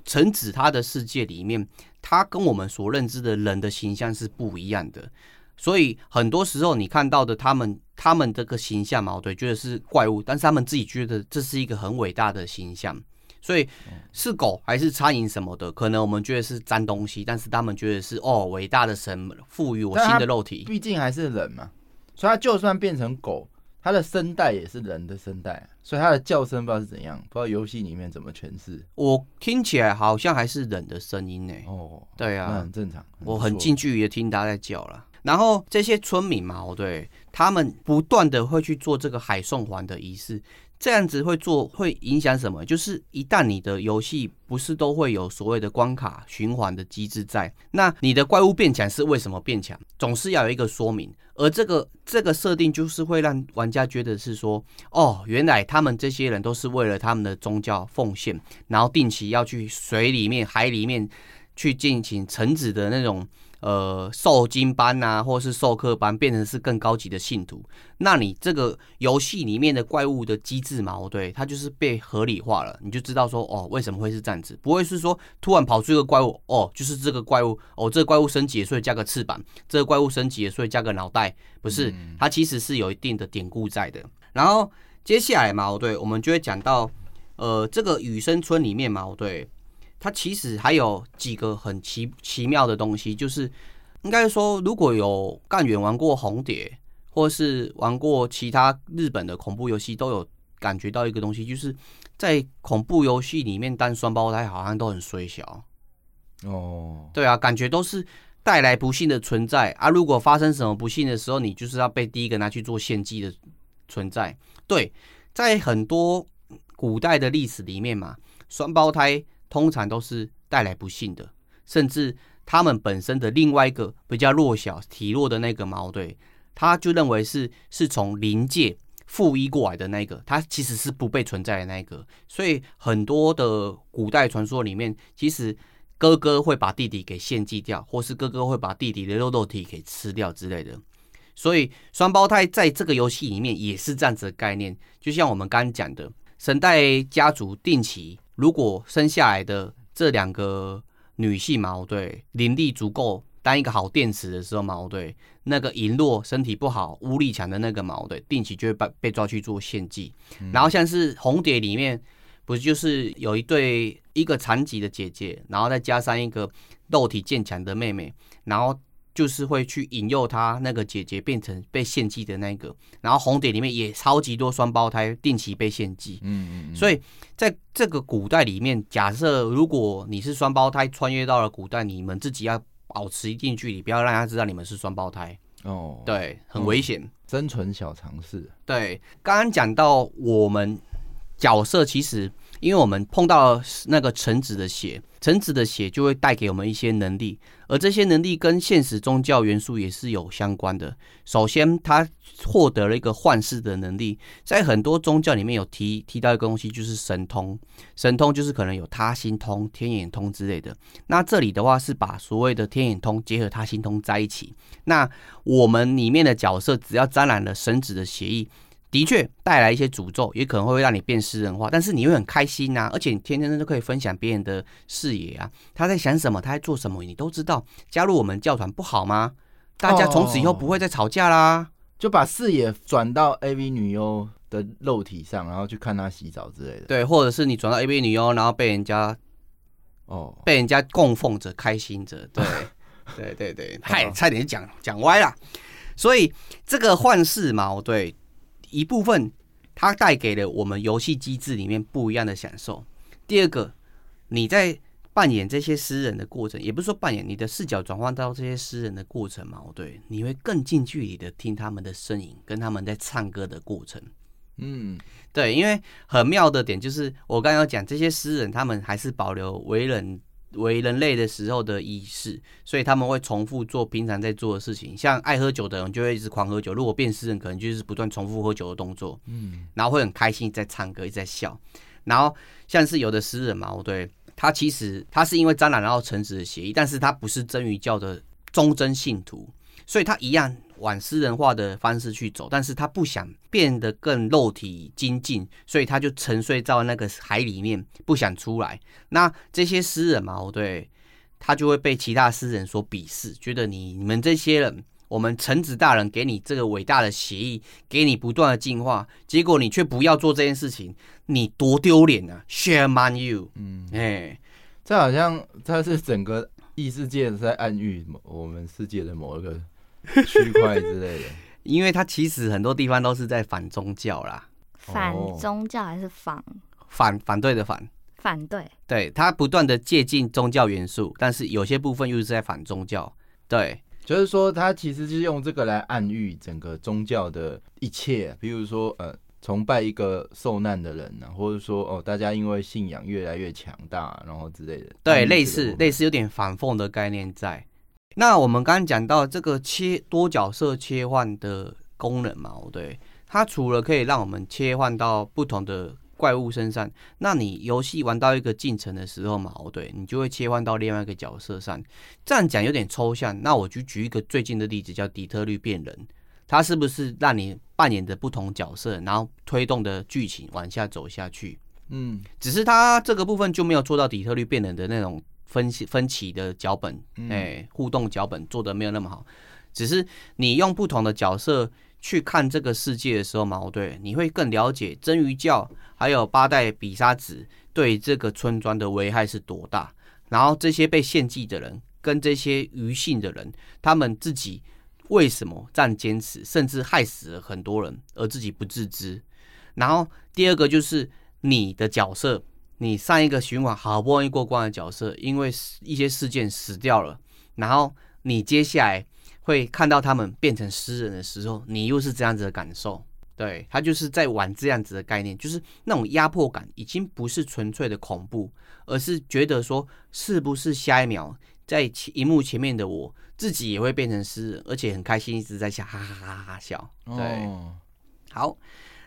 橙子他的世界里面，他跟我们所认知的人的形象是不一样的，所以很多时候你看到的他们，他们这个形象嘛，对，觉得是怪物，但是他们自己觉得这是一个很伟大的形象，所以是狗还是苍蝇什么的，可能我们觉得是脏东西，但是他们觉得是哦，伟大的神赋予我新的肉体，毕竟还是人嘛，所以它就算变成狗。它的声带也是人的声带，所以它的叫声不知道是怎样，不知道游戏里面怎么诠释。我听起来好像还是人的声音呢。哦，对啊，那很正常。我很近距离的听它在叫了。然后这些村民嘛，对，他们不断的会去做这个海送环的仪式。这样子会做会影响什么？就是一旦你的游戏不是都会有所谓的关卡循环的机制在，那你的怪物变强是为什么变强？总是要有一个说明。而这个这个设定就是会让玩家觉得是说，哦，原来他们这些人都是为了他们的宗教奉献，然后定期要去水里面、海里面去进行橙子的那种。呃，受精班呐、啊，或是授课班，变成是更高级的信徒。那你这个游戏里面的怪物的机制嘛，对，它就是被合理化了。你就知道说，哦，为什么会是这样子？不会是说突然跑出一个怪物，哦，就是这个怪物，哦，这个怪物升级，所以加个翅膀；这个怪物升级，所以加个脑袋。不是，它其实是有一定的典故在的。然后接下来嘛，对，我们就会讲到，呃，这个雨生村里面嘛，对。它其实还有几个很奇奇妙的东西，就是应该说，如果有干员玩过红蝶，或是玩过其他日本的恐怖游戏，都有感觉到一个东西，就是在恐怖游戏里面当双胞胎好像都很衰小。哦，对啊，感觉都是带来不幸的存在啊！如果发生什么不幸的时候，你就是要被第一个拿去做献祭的存在。对，在很多古代的历史里面嘛，双胞胎通常都是带来不幸的，甚至他们本身的另外一个比较弱小、体弱的那个矛盾，他就认为是是从临界附一过来的那个，他其实是不被存在的那个。所以很多的古代传说里面，其实。哥哥会把弟弟给献祭掉，或是哥哥会把弟弟的肉肉体给吃掉之类的。所以双胞胎在这个游戏里面也是这样子的概念。就像我们刚刚讲的，神代家族定期如果生下来的这两个女性嘛，对，灵力足够当一个好电池的时候嘛，对，那个银弱、身体不好、巫力强的那个嘛，对，定期就会被被抓去做献祭。然后像是红蝶里面。不就是有一对一个残疾的姐姐，然后再加上一个肉体渐强的妹妹，然后就是会去引诱他那个姐姐变成被献祭的那个。然后红点里面也超级多双胞胎定期被献祭。嗯嗯。所以在这个古代里面，假设如果你是双胞胎穿越到了古代，你们自己要保持一定距离，不要让他知道你们是双胞胎。哦。对，很危险。生存小常识。对，刚刚讲到我们。角色其实，因为我们碰到那个橙子的血，橙子的血就会带给我们一些能力，而这些能力跟现实宗教元素也是有相关的。首先，他获得了一个幻视的能力，在很多宗教里面有提提到一个东西，就是神通。神通就是可能有他心通、天眼通之类的。那这里的话是把所谓的天眼通结合他心通在一起。那我们里面的角色只要沾染了神子的血液。的确带来一些诅咒，也可能会让你变私人化，但是你会很开心呐、啊，而且你天天都可以分享别人的视野啊，他在想什么，他在做什么，你都知道。加入我们教团不好吗？大家从此以后不会再吵架啦，哦、就把视野转到 AV 女优的肉体上，然后去看她洗澡之类的。对，或者是你转到 AV 女优，然后被人家哦，被人家供奉着，开心着。对，对对对，嗨，差点就讲讲歪了。所以这个幻视嘛，对。一部分，它带给了我们游戏机制里面不一样的享受。第二个，你在扮演这些诗人的过程，也不是说扮演你的视角转换到这些诗人的过程嘛？对，你会更近距离的听他们的声音，跟他们在唱歌的过程。嗯，对，因为很妙的点就是，我刚刚讲这些诗人，他们还是保留为人。为人类的时候的仪式，所以他们会重复做平常在做的事情。像爱喝酒的人就会一直狂喝酒，如果变诗人，可能就是不断重复喝酒的动作。嗯，然后会很开心在唱歌，一直在笑。然后像是有的诗人嘛，对，他其实他是因为沾染然后橙子的协议，但是他不是真鱼教的忠贞信徒，所以他一样。往诗人化的方式去走，但是他不想变得更肉体精进，所以他就沉睡在那个海里面，不想出来。那这些诗人嘛，对，他就会被其他诗人所鄙视，觉得你你们这些人，我们臣子大人给你这个伟大的协议，给你不断的进化，结果你却不要做这件事情，你多丢脸啊！Shame on you！嗯，哎、欸，这好像它是整个异世界在暗喻我们世界的某一个。区块之类的，因为它其实很多地方都是在反宗教啦，反宗教还是反？反反对的反。反对，对，它不断的借鉴宗教元素，但是有些部分又是在反宗教，对，就是说它其实就是用这个来暗喻整个宗教的一切，比如说呃崇拜一个受难的人呢、啊，或者说哦大家因为信仰越来越强大，然后之类的，对，类似类似有点反讽的概念在。那我们刚刚讲到这个切多角色切换的功能嘛，对，它除了可以让我们切换到不同的怪物身上，那你游戏玩到一个进程的时候嘛，对，你就会切换到另外一个角色上。这样讲有点抽象，那我就举一个最近的例子，叫底特律变人，它是不是让你扮演的不同角色，然后推动的剧情往下走下去？嗯，只是它这个部分就没有做到底特律变人的那种。分析分歧的脚本，哎、欸，互动脚本做的没有那么好，只是你用不同的角色去看这个世界的时候嘛，对，你会更了解真鱼教还有八代比沙子对这个村庄的危害是多大。然后这些被献祭的人跟这些余信的人，他们自己为什么这样坚持，甚至害死了很多人，而自己不自知。然后第二个就是你的角色，你上一个循环好不容易过关的角色，因为一些事件死掉了，然后你接下来会看到他们变成诗人的时候，你又是这样子的感受。对，他就是在玩这样子的概念，就是那种压迫感，已经不是纯粹的恐怖，而是觉得说，是不是下一秒在荧幕前面的我自己也会变成诗人，而且很开心，一直在笑，哈哈哈哈笑。对，哦、好，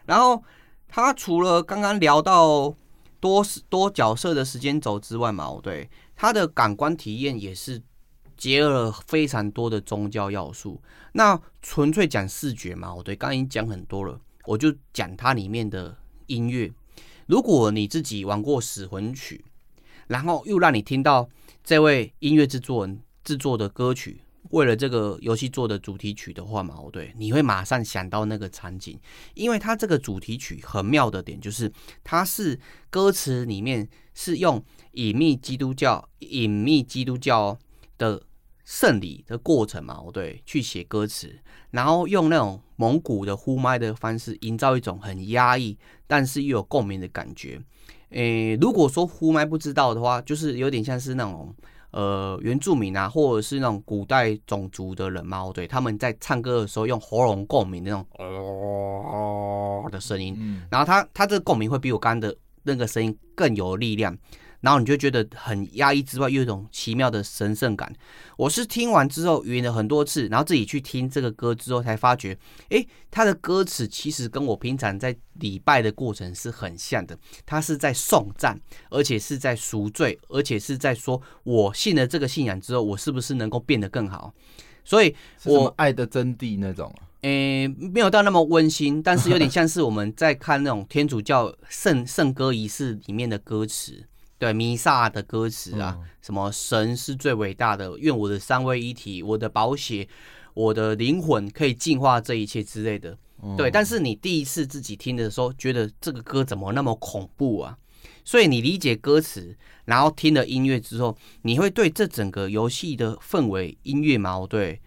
然后他除了刚刚聊到多多角色的时间轴之外嘛，我对，他的感官体验也是。结合了非常多的宗教要素，那纯粹讲视觉嘛，我对刚刚已经讲很多了，我就讲它里面的音乐。如果你自己玩过《死魂曲》，然后又让你听到这位音乐制作人制作的歌曲，为了这个游戏做的主题曲的话嘛，我对你会马上想到那个场景，因为它这个主题曲很妙的点就是，它是歌词里面是用隐秘基督教、隐秘基督教的。圣礼的过程嘛，我对，去写歌词，然后用那种蒙古的呼麦的方式，营造一种很压抑，但是又有共鸣的感觉。诶，如果说呼麦不知道的话，就是有点像是那种呃原住民啊，或者是那种古代种族的人嘛，对，他们在唱歌的时候用喉咙共鸣那种哦。的声音，然后他他这个共鸣会比我刚刚的那个声音更有力量。然后你就觉得很压抑之外，又有一种奇妙的神圣感。我是听完之后，晕了很多次，然后自己去听这个歌之后，才发觉，诶，他的歌词其实跟我平常在礼拜的过程是很像的。他是在颂赞，而且是在赎罪，而且是在说，我信了这个信仰之后，我是不是能够变得更好？所以我，我爱的真谛那种，诶，没有到那么温馨，但是有点像是我们在看那种天主教圣圣歌仪式里面的歌词。对弥撒的歌词啊，什么神是最伟大的，愿我的三位一体，我的宝血，我的灵魂可以净化这一切之类的。对，但是你第一次自己听的时候，觉得这个歌怎么那么恐怖啊？所以你理解歌词，然后听了音乐之后，你会对这整个游戏的氛围、音乐嘛，对，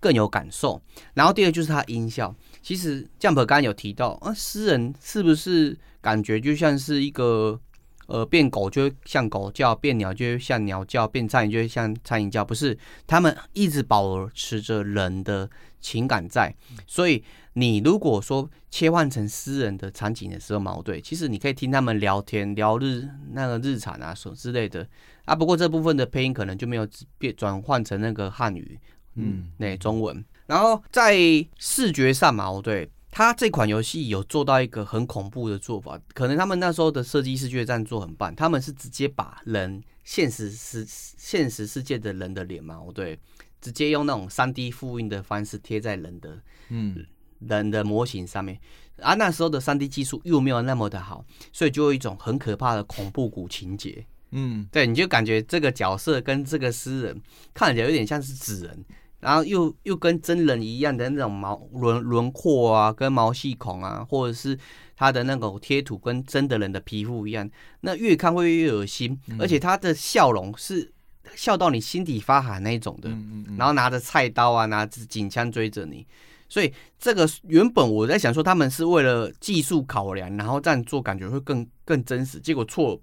更有感受。然后第二就是它音效，其实 Jump 刚刚有提到啊，诗人是不是感觉就像是一个？呃，变狗就会像狗叫，变鸟就会像鸟叫，变苍蝇就会像苍蝇叫，不是？他们一直保持着人的情感在。所以，你如果说切换成私人的场景的时候，矛盾，其实你可以听他们聊天，聊日那个日产啊，什么之类的啊。不过这部分的配音可能就没有变转换成那个汉语，嗯，那中文。然后在视觉上嘛，对。他这款游戏有做到一个很恐怖的做法，可能他们那时候的设计师觉得这样做很棒，他们是直接把人现实世现实世界的人的脸嘛，对，直接用那种三 D 复印的方式贴在人的嗯。人的模型上面，啊，那时候的三 D 技术又没有那么的好，所以就有一种很可怕的恐怖谷情节，嗯，对，你就感觉这个角色跟这个诗人看起来有点像是纸人。然后又又跟真人一样的那种毛轮轮廓啊，跟毛细孔啊，或者是他的那种贴图跟真的人的皮肤一样，那越看会越恶心，而且他的笑容是笑到你心底发寒那一种的，然后拿着菜刀啊，拿着警枪追着你，所以这个原本我在想说他们是为了技术考量，然后这样做感觉会更更真实，结果错。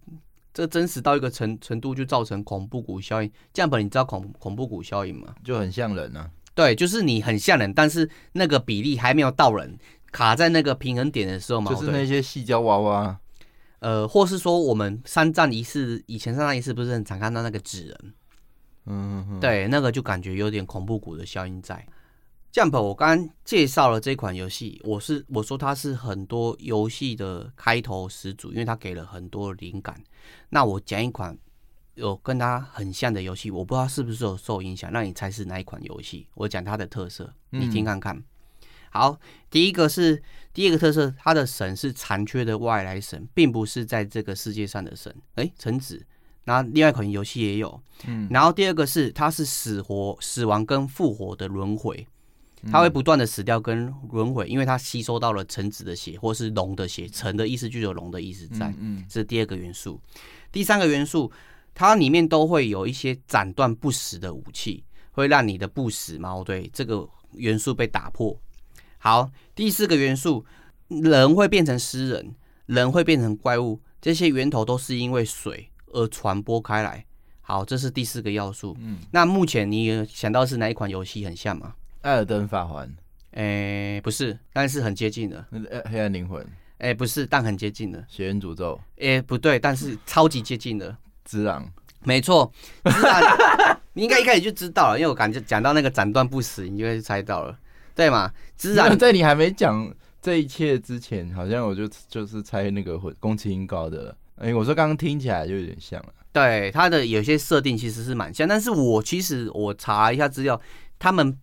这真实到一个程程度，就造成恐怖谷效应。这样本你知道恐恐怖谷效应吗？就很像人啊。对，就是你很像人，但是那个比例还没有到人，卡在那个平衡点的时候嘛。就是那些细胶娃娃。呃，或是说我们三战仪式，以前三战仪式不是很常看到那个纸人？嗯哼哼，对，那个就感觉有点恐怖谷的效应在。Jump，我刚刚介绍了这款游戏，我是我说它是很多游戏的开头始祖，因为它给了很多灵感。那我讲一款有跟它很像的游戏，我不知道是不是有受影响，让你猜是哪一款游戏？我讲它的特色，你听看看。嗯、好，第一个是第一个特色，它的神是残缺的外来神，并不是在这个世界上的神。诶，橙子。那另外一款游戏也有，嗯。然后第二个是它是死活、死亡跟复活的轮回。它会不断的死掉跟轮回，因为它吸收到了橙子的血，或是龙的血。橙的意思就有龙的意思在，这是第二个元素。第三个元素，它里面都会有一些斩断不死的武器，会让你的不死猫对这个元素被打破。好，第四个元素，人会变成尸人，人会变成怪物，这些源头都是因为水而传播开来。好，这是第四个要素。嗯，那目前你想到是哪一款游戏很像吗？艾尔登法环。诶、欸，不是，但是很接近的。黑暗灵魂，诶、欸，不是，但很接近的。血缘诅咒，诶、欸，不对，但是超级接近的。之狼，没错，只狼，你应该一开始就知道了，因为我感觉讲到那个斩断不死，你就会猜到了，对吗？之狼，在你还没讲这一切之前，好像我就就是猜那个宫崎英高的了。哎、欸，我说刚刚听起来就有点像了。对，它的有些设定其实是蛮像，但是我其实我查一下资料，他们。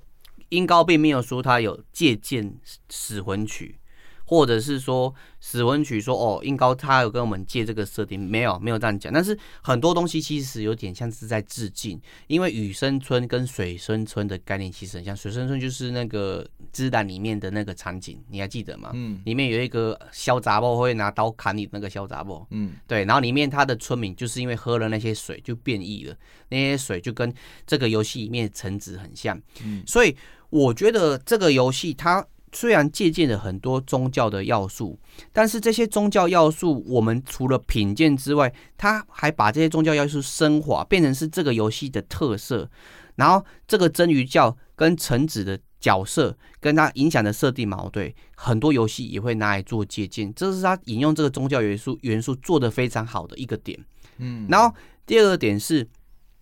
英高并没有说他有借鉴死魂曲，或者是说死魂曲说哦，英高他有跟我们借这个设定，没有没有这样讲。但是很多东西其实有点像是在致敬，因为雨生村跟水生村的概念其实很像。水生村就是那个之狼里面的那个场景，你还记得吗？嗯，里面有一个小杂包会拿刀砍你那个小杂包，嗯，对。然后里面他的村民就是因为喝了那些水就变异了，那些水就跟这个游戏里面的橙子很像，嗯，所以。我觉得这个游戏它虽然借鉴了很多宗教的要素，但是这些宗教要素，我们除了品鉴之外，它还把这些宗教要素升华，变成是这个游戏的特色。然后这个真鱼教跟橙子的角色跟它影响的设定矛盾，很多游戏也会拿来做借鉴，这是它引用这个宗教元素元素做的非常好的一个点。嗯，然后第二个点是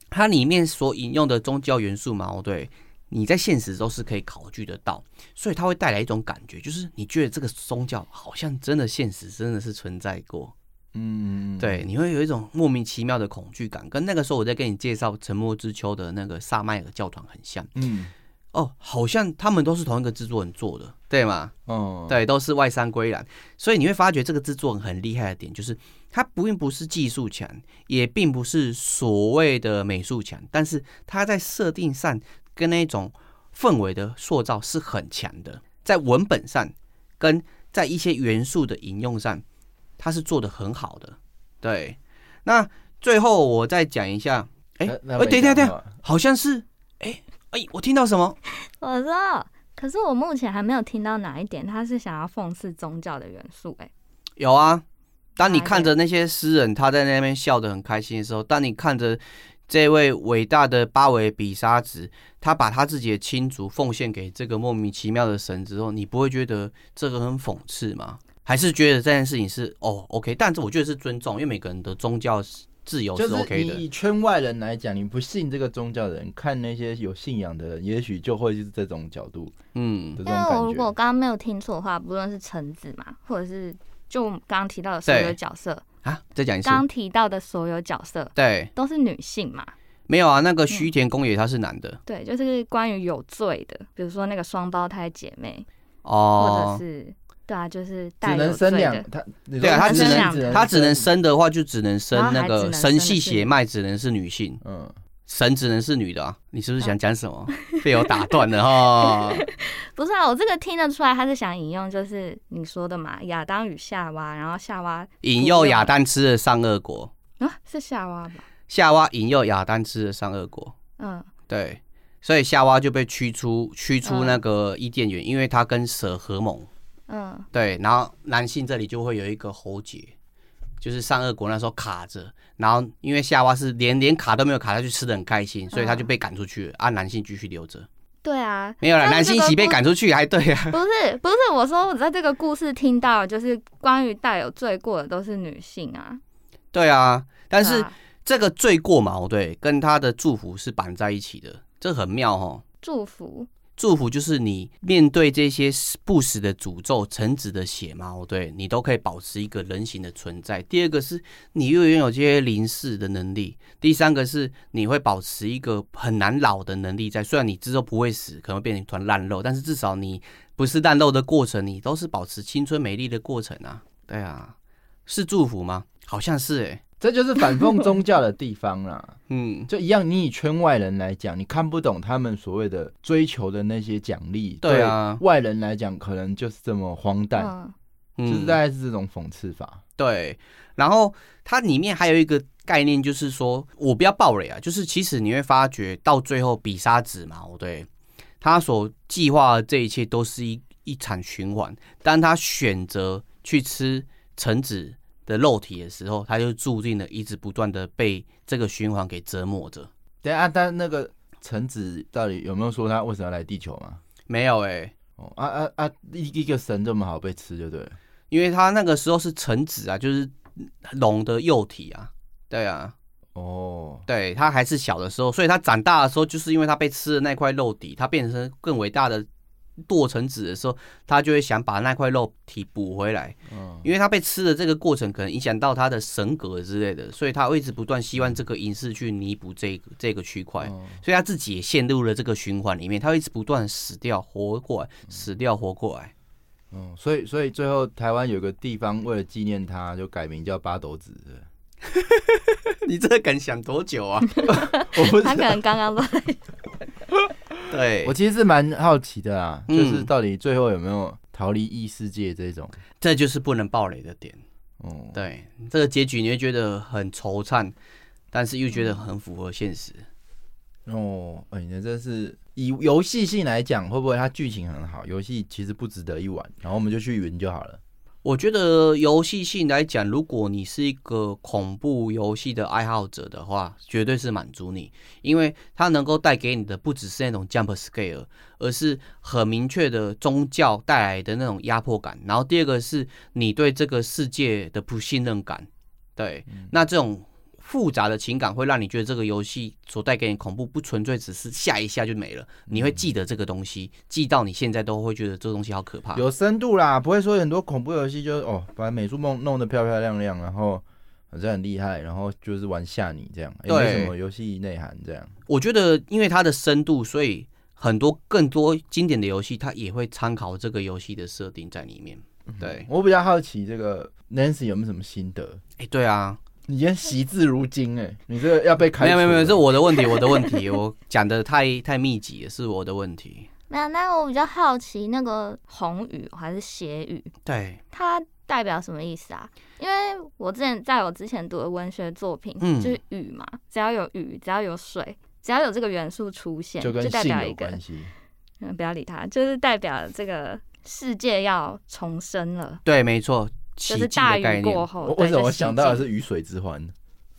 它里面所引用的宗教元素矛盾。你在现实都是可以考据得到，所以它会带来一种感觉，就是你觉得这个宗教好像真的现实真的是存在过，嗯，对，你会有一种莫名其妙的恐惧感，跟那个时候我在跟你介绍《沉默之丘》的那个萨麦尔教团很像，嗯，哦，好像他们都是同一个制作人做的，对吗？哦，对，都是外山归然，所以你会发觉这个制作人很厉害的点，就是他并不是技术强，也并不是所谓的美术强，但是他在设定上。跟那种氛围的塑造是很强的，在文本上跟在一些元素的引用上，它是做的很好的。对，那最后我再讲一下，哎、欸，哎、欸，等一下，等一下，好像是，哎、欸，哎、欸，我听到什么？我说，可是我目前还没有听到哪一点，他是想要讽刺宗教的元素、欸。哎，有啊，当你看着那些诗人他在那边笑得很开心的时候，当你看着。这位伟大的巴维比沙子，他把他自己的亲族奉献给这个莫名其妙的神之后，你不会觉得这个很讽刺吗？还是觉得这件事情是哦，OK？但是我觉得是尊重，因为每个人的宗教自由是 OK 的。就是以圈外人来讲，你不信这个宗教的人，看那些有信仰的人，也许就会是这种角度，嗯，因为我如果刚刚没有听错的话，不论是橙子嘛，或者是就刚刚提到的所有角色。啊，再讲一次。刚提到的所有角色，对，都是女性嘛？没有啊，那个须田公也他是男的。嗯、对，就是关于有罪的，比如说那个双胞胎姐妹，哦，或者是对啊，就是带有罪的。他对啊，他只能他只能生的话，就只能生那个神系血脉，只能是女性。嗯。神只能是女的啊？你是不是想讲什么？被我打断了哈。不是啊，我这个听得出来，他是想引用，就是你说的嘛，亚当与夏娃，然后夏娃引诱亚当吃了善恶果啊，是夏娃吧？夏娃引诱亚当吃了善恶果，嗯，对，所以夏娃就被驱出驱出那个伊甸园，因为他跟蛇合盟，嗯，对，然后男性这里就会有一个喉结。就是善恶果那时候卡着，然后因为夏娃是连连卡都没有卡，他就吃的很开心，所以他就被赶出去了，啊，男性继续留着。对啊，没有了，男性一起被赶出去，还对啊？不是不是，我说我在这个故事听到，就是关于带有罪过的都是女性啊。对啊，但是这个罪过嘛，对，跟他的祝福是绑在一起的，这很妙哦。祝福。祝福就是你面对这些不死的诅咒、橙子的血猫，对你都可以保持一个人形的存在。第二个是你又拥有这些灵视的能力。第三个是你会保持一个很难老的能力在。虽然你之后不会死，可能变成一团烂肉，但是至少你不是烂肉的过程，你都是保持青春美丽的过程啊。对啊，是祝福吗？好像是诶、这就是反讽宗教的地方啦，嗯，就一样。你以圈外人来讲，你看不懂他们所谓的追求的那些奖励，对啊，外人来讲可能就是这么荒诞，就是大概是这种讽刺法。对，然后它里面还有一个概念就是说，我不要暴雷啊，就是其实你会发觉到最后比沙子嘛，对，他所计划的这一切都是一一场循环。当他选择去吃橙子的肉体的时候，他就注定了一直不断的被这个循环给折磨着。对啊，但那个橙子到底有没有说他为什么要来地球吗？没有哎、欸。哦啊啊啊！一一个神这么好被吃，就对了。因为他那个时候是橙子啊，就是龙的幼体啊。对啊。哦。对，他还是小的时候，所以他长大的时候，就是因为他被吃的那块肉底，他变成更伟大的。剁成子的时候，他就会想把那块肉体补回来，嗯，因为他被吃的这个过程可能影响到他的神格之类的，所以他会一直不断希望这个仪式去弥补这个这个区块，所以他自己也陷入了这个循环里面，他会一直不断死掉活过来，死掉活过来，嗯，所以所以最后台湾有个地方为了纪念他，就改名叫八斗子。你这个梗想多久啊？我不他可能刚刚在。对，我其实是蛮好奇的啊，就是到底最后有没有逃离异世界这种，嗯，这就是不能暴雷的点。哦，对，这个结局你会觉得很惆怅，但是又觉得很符合现实。哦，哎，那这是以游戏性来讲，会不会它剧情很好？游戏其实不值得一玩，然后我们就去云就好了。我觉得游戏性来讲，如果你是一个恐怖游戏的爱好者的话，绝对是满足你，因为它能够带给你的不只是那种 jump scare，而是很明确的宗教带来的那种压迫感。然后第二个是你对这个世界的不信任感，对，那这种。复杂的情感会让你觉得这个游戏所带给你恐怖不纯粹只是下一下就没了，你会记得这个东西，记到你现在都会觉得这个东西好可怕。有深度啦，不会说很多恐怖游戏就是哦，把美术梦弄得漂漂亮亮，然后好像很厉害，然后就是玩吓你这样，也没什么游戏内涵这样。我觉得因为它的深度，所以很多更多经典的游戏它也会参考这个游戏的设定在里面。对，我比较好奇这个 Nancy 有没有什么心得？哎，对啊。你今天惜字如金哎，你这个要被开？没有没有没有，是我的问题，我的问题，我讲的太太密集了，是我的问题。没有，那我比较好奇，那个红雨还是斜雨？对，它代表什么意思啊？因为我之前在我之前读的文学作品，嗯，就是雨嘛，只要有雨，只要有水，只要有这个元素出现，就，跟就代表一个，嗯，不要理他，就是代表这个世界要重生了。对，没错。就是大雨过后，为什么我想到的是雨水之欢？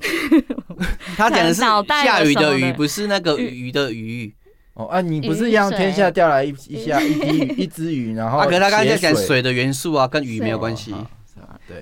他讲的是下雨的雨，不是那个鱼的鱼。哦啊，你不是一样？天下掉来一一下一滴雨，一只鱼，然后啊，可是他刚才在讲水的元素啊，跟雨没有关系。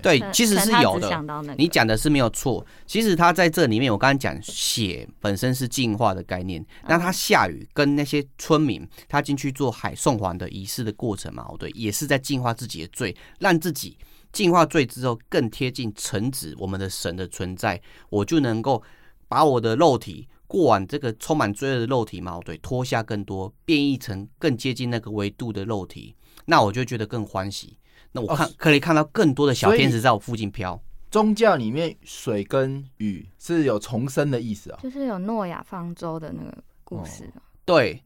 对，其实是有的。你讲的是没有错。其实他在这里面，我刚刚讲血本身是净化的概念。那他下雨跟那些村民，他进去做海送还的仪式的过程嘛，对，也是在净化自己的罪，让自己。净化罪之后，更贴近臣子我们的神的存在，我就能够把我的肉体过往这个充满罪恶的肉体嘛，对，脱下更多，变异成更接近那个维度的肉体，那我就觉得更欢喜。那我看、哦、可以看到更多的小天使在我附近飘。宗教里面水跟雨是有重生的意思啊，就是有诺亚方舟的那个故事。哦、对，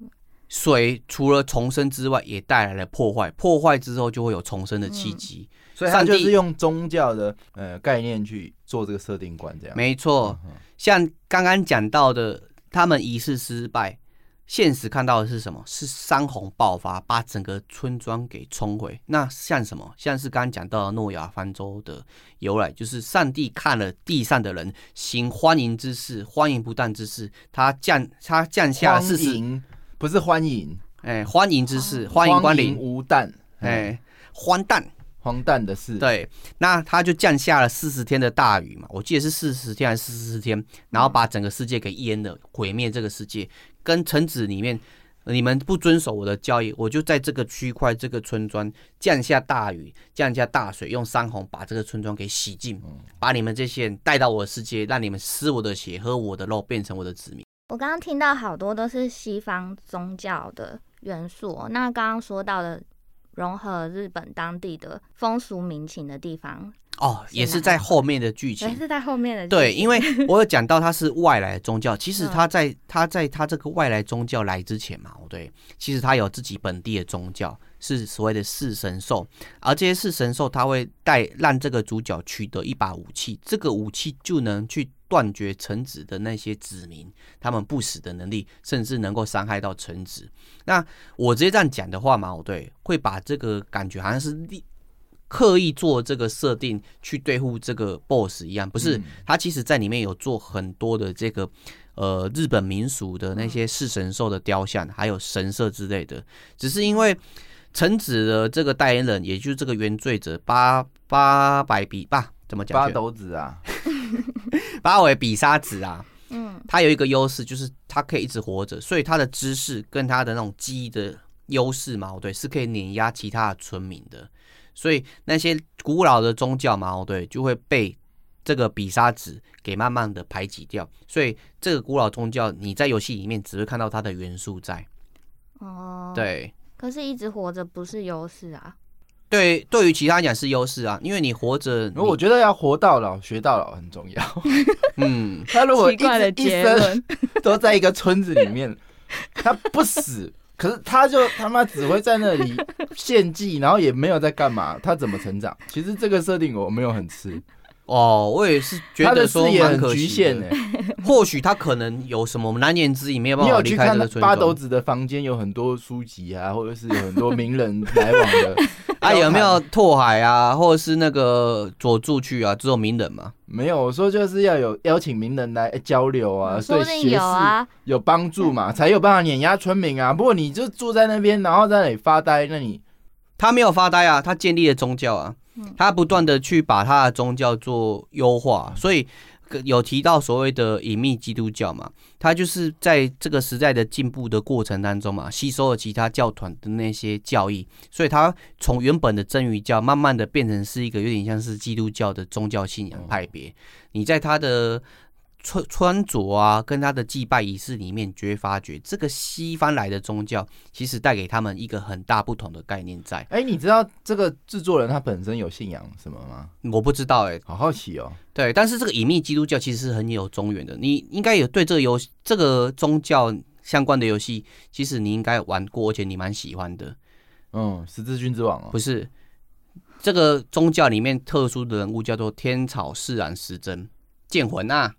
水除了重生之外，也带来了破坏，破坏之后就会有重生的契机。嗯所以他就是用宗教的呃概念去做这个设定观，这样没错。像刚刚讲到的，他们仪式失败，现实看到的是什么？是山洪爆发，把整个村庄给冲毁。那像什么？像是刚刚讲到的诺亚方舟的由来，就是上帝看了地上的人行欢迎之事，欢迎不当之事，他降他降下四十，不是欢迎，哎，欢迎之事，欢迎光临无诞，哎，荒诞。荒诞的事，对，那他就降下了四十天的大雨嘛，我记得是四十天还是四十天，然后把整个世界给淹了，毁灭这个世界。跟城子里面，你们不遵守我的交易，我就在这个区块、这个村庄降下大雨，降下大水，用山洪把这个村庄给洗净，把你们这些人带到我的世界，让你们吃我的血、喝我的肉，变成我的子民。我刚刚听到好多都是西方宗教的元素，那刚刚说到的。融合日本当地的风俗民情的地方。哦，也是在后面的剧情，也是在后面的情。对，因为 我有讲到它是外来的宗教，其实他在他在他这个外来宗教来之前嘛，对，其实他有自己本地的宗教，是所谓的四神兽，而这些四神兽他会带让这个主角取得一把武器，这个武器就能去断绝臣子的那些子民，他们不死的能力，甚至能够伤害到臣子。那我直接这样讲的话嘛，我对会把这个感觉好像是刻意做这个设定去对付这个 BOSS 一样，不是？他其实在里面有做很多的这个呃日本民俗的那些式神兽的雕像，还有神社之类的，只是因为。臣子的这个代言人，也就是这个原罪者八八百比吧怎么讲？八斗子啊，八尾比沙子啊，嗯，它有一个优势，就是它可以一直活着，所以它的知识跟它的那种记忆的优势嘛，对，是可以碾压其他的村民的。所以那些古老的宗教嘛，对，就会被这个比沙子给慢慢的排挤掉。所以这个古老宗教，你在游戏里面只会看到它的元素在。哦，对。可是，一直活着不是优势啊。对，对于其他人讲是优势啊，因为你活着，我觉得要活到老学到老很重要。嗯，他如果一直一生 都在一个村子里面，他不死，可是他就他妈只会在那里献祭，然后也没有在干嘛，他怎么成长？其实这个设定我没有很吃。哦，我也是觉得说蛮可局限的。或许他可能有什么难言之隐，没有办法离开这个村庄。八斗子的房间有很多书籍啊，或者是有很多名人来往的。啊，有没有拓海啊，或者是那个佐助去啊？只有名人吗？没有，我说就是要有邀请名人来交流啊，所以学识有帮助嘛，才有办法碾压村民啊。不过你就住在那边，然后在那里发呆，那你他没有发呆啊，他建立了宗教啊。他不断的去把他的宗教做优化，所以有提到所谓的隐秘基督教嘛，他就是在这个时代的进步的过程当中嘛，吸收了其他教团的那些教义，所以他从原本的真鱼教慢慢的变成是一个有点像是基督教的宗教信仰派别。你在他的。穿穿着啊，跟他的祭拜仪式里面，就会发觉这个西方来的宗教，其实带给他们一个很大不同的概念在。哎、欸，你知道这个制作人他本身有信仰什么吗？我不知道、欸，哎，好好奇哦。对，但是这个隐秘基督教其实是很有中原的，你应该有对这个游这个宗教相关的游戏，其实你应该玩过，而且你蛮喜欢的。嗯，十字军之王哦，不是，这个宗教里面特殊的人物叫做天草四然时针剑魂啊。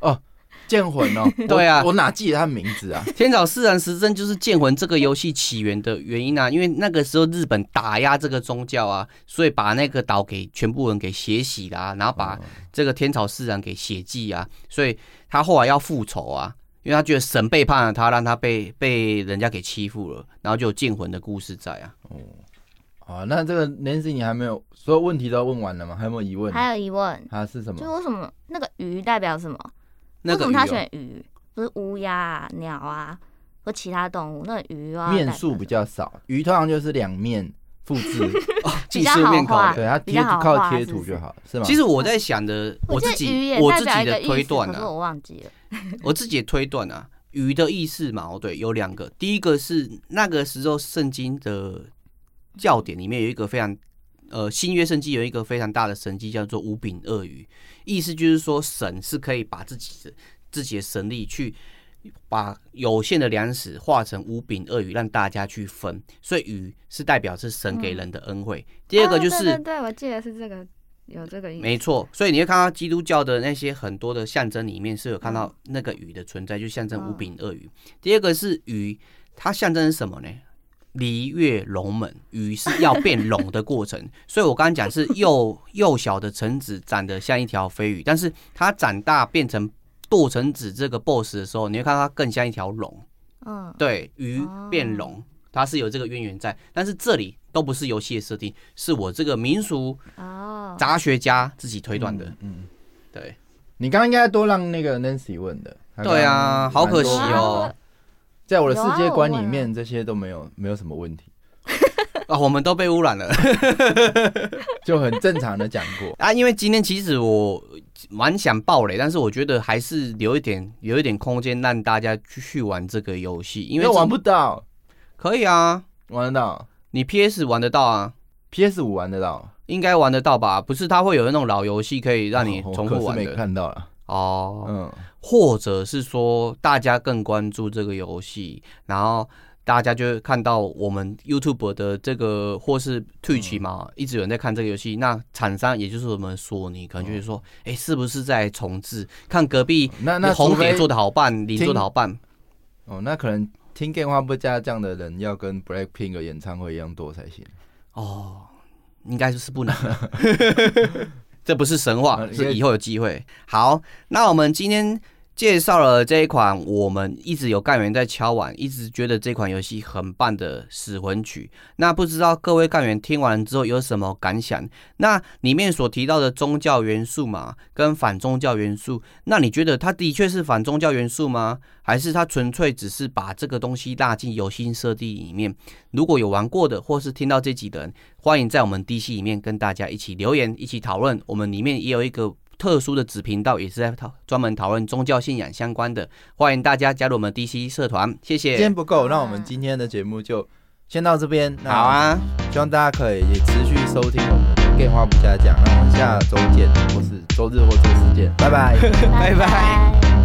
哦，剑魂哦，对啊，我哪记得他名字啊？天草四郎时贞就是剑魂这个游戏起源的原因啊，因为那个时候日本打压这个宗教啊，所以把那个岛给全部人给血洗啦、啊，然后把这个天草四郎给血祭啊，所以他后来要复仇啊，因为他觉得神背叛了他，让他被被人家给欺负了，然后就有剑魂的故事在啊。哦，好，那这个 Nancy 你还没有所有问题都问完了吗？还有没有疑问？还有疑问，它是什么？就为什么那个鱼代表什么？那个、为什么他选鱼？不是乌鸦、啊、鸟啊，或其他动物？那个鱼啊，面数比较少，鱼通常就是两面复制，技术面高，对，它贴靠贴图就好，是吗？其实我在想的，我自己我自己的推断呢、啊，我忘记了，我自己的推断啊，鱼的意思嘛，哦，对，有两个，第一个是那个时候圣经的教典里面有一个非常，呃，新约圣经有一个非常大的神迹叫做五饼鳄鱼。意思就是说，神是可以把自己的自己的神力去把有限的粮食化成五饼鳄鱼，让大家去分。所以鱼是代表是神给人的恩惠。嗯、第二个就是，哦、对，对，对，我记得是这个，有这个意思。没错，所以你会看到基督教的那些很多的象征里面是有看到那个鱼的存在，就象征五饼鳄鱼。第二个是鱼，它象征是什么呢？离月龙门，鱼是要变龙的过程，所以我刚刚讲是幼 幼小的橙子长得像一条飞鱼，但是它长大变成剁橙子这个 boss 的时候，你会看到它更像一条龙。嗯，对，鱼变龙，它是有这个渊源在，但是这里都不是游戏的设定，是我这个民俗杂学家自己推断的。嗯，对，你刚刚应该多让那个 Nancy 问的。对啊，好可惜哦。在我的世界观里面，这些都没有没有什么问题。啊，我们都被污染了，就很正常的讲过。啊。因为今天其实我蛮想爆雷，但是我觉得还是留一点有一点空间让大家继续玩这个游戏，因为玩不到，可以啊，玩得到，你 PS 玩得到啊，PS 五玩得到，应该玩得到吧？不是，它会有那种老游戏可以让你重复玩的，没看到了。哦，嗯，或者是说大家更关注这个游戏，然后大家就会看到我们 YouTube 的这个或是 Twitch 嘛，嗯、一直有人在看这个游戏。那厂商也就是我们索尼，可能就是说，哎、欸，是不是在重置？看隔壁那那红点做的好办，你做的好办。哦，那可能听电话不加这样的人要跟 Blackpink 的演唱会一样多才行。哦，应该是不能的。这不是神话，是以后有机会。好，那我们今天。介绍了这一款我们一直有干员在敲碗，一直觉得这款游戏很棒的《死魂曲》。那不知道各位干员听完之后有什么感想？那里面所提到的宗教元素嘛，跟反宗教元素，那你觉得它的确是反宗教元素吗？还是它纯粹只是把这个东西纳进游戏设定里面？如果有玩过的，或是听到这集的人，欢迎在我们 DC 里面跟大家一起留言，一起讨论。我们里面也有一个。特殊的子频道也是在讨专门讨论宗教信仰相关的，欢迎大家加入我们 DC 社团，谢谢。时间不够，那我们今天的节目就先到这边。好啊，希望大家可以也持续收听我们的电话不加讲，那我们下周见，或是周日或周四见，拜拜，拜拜。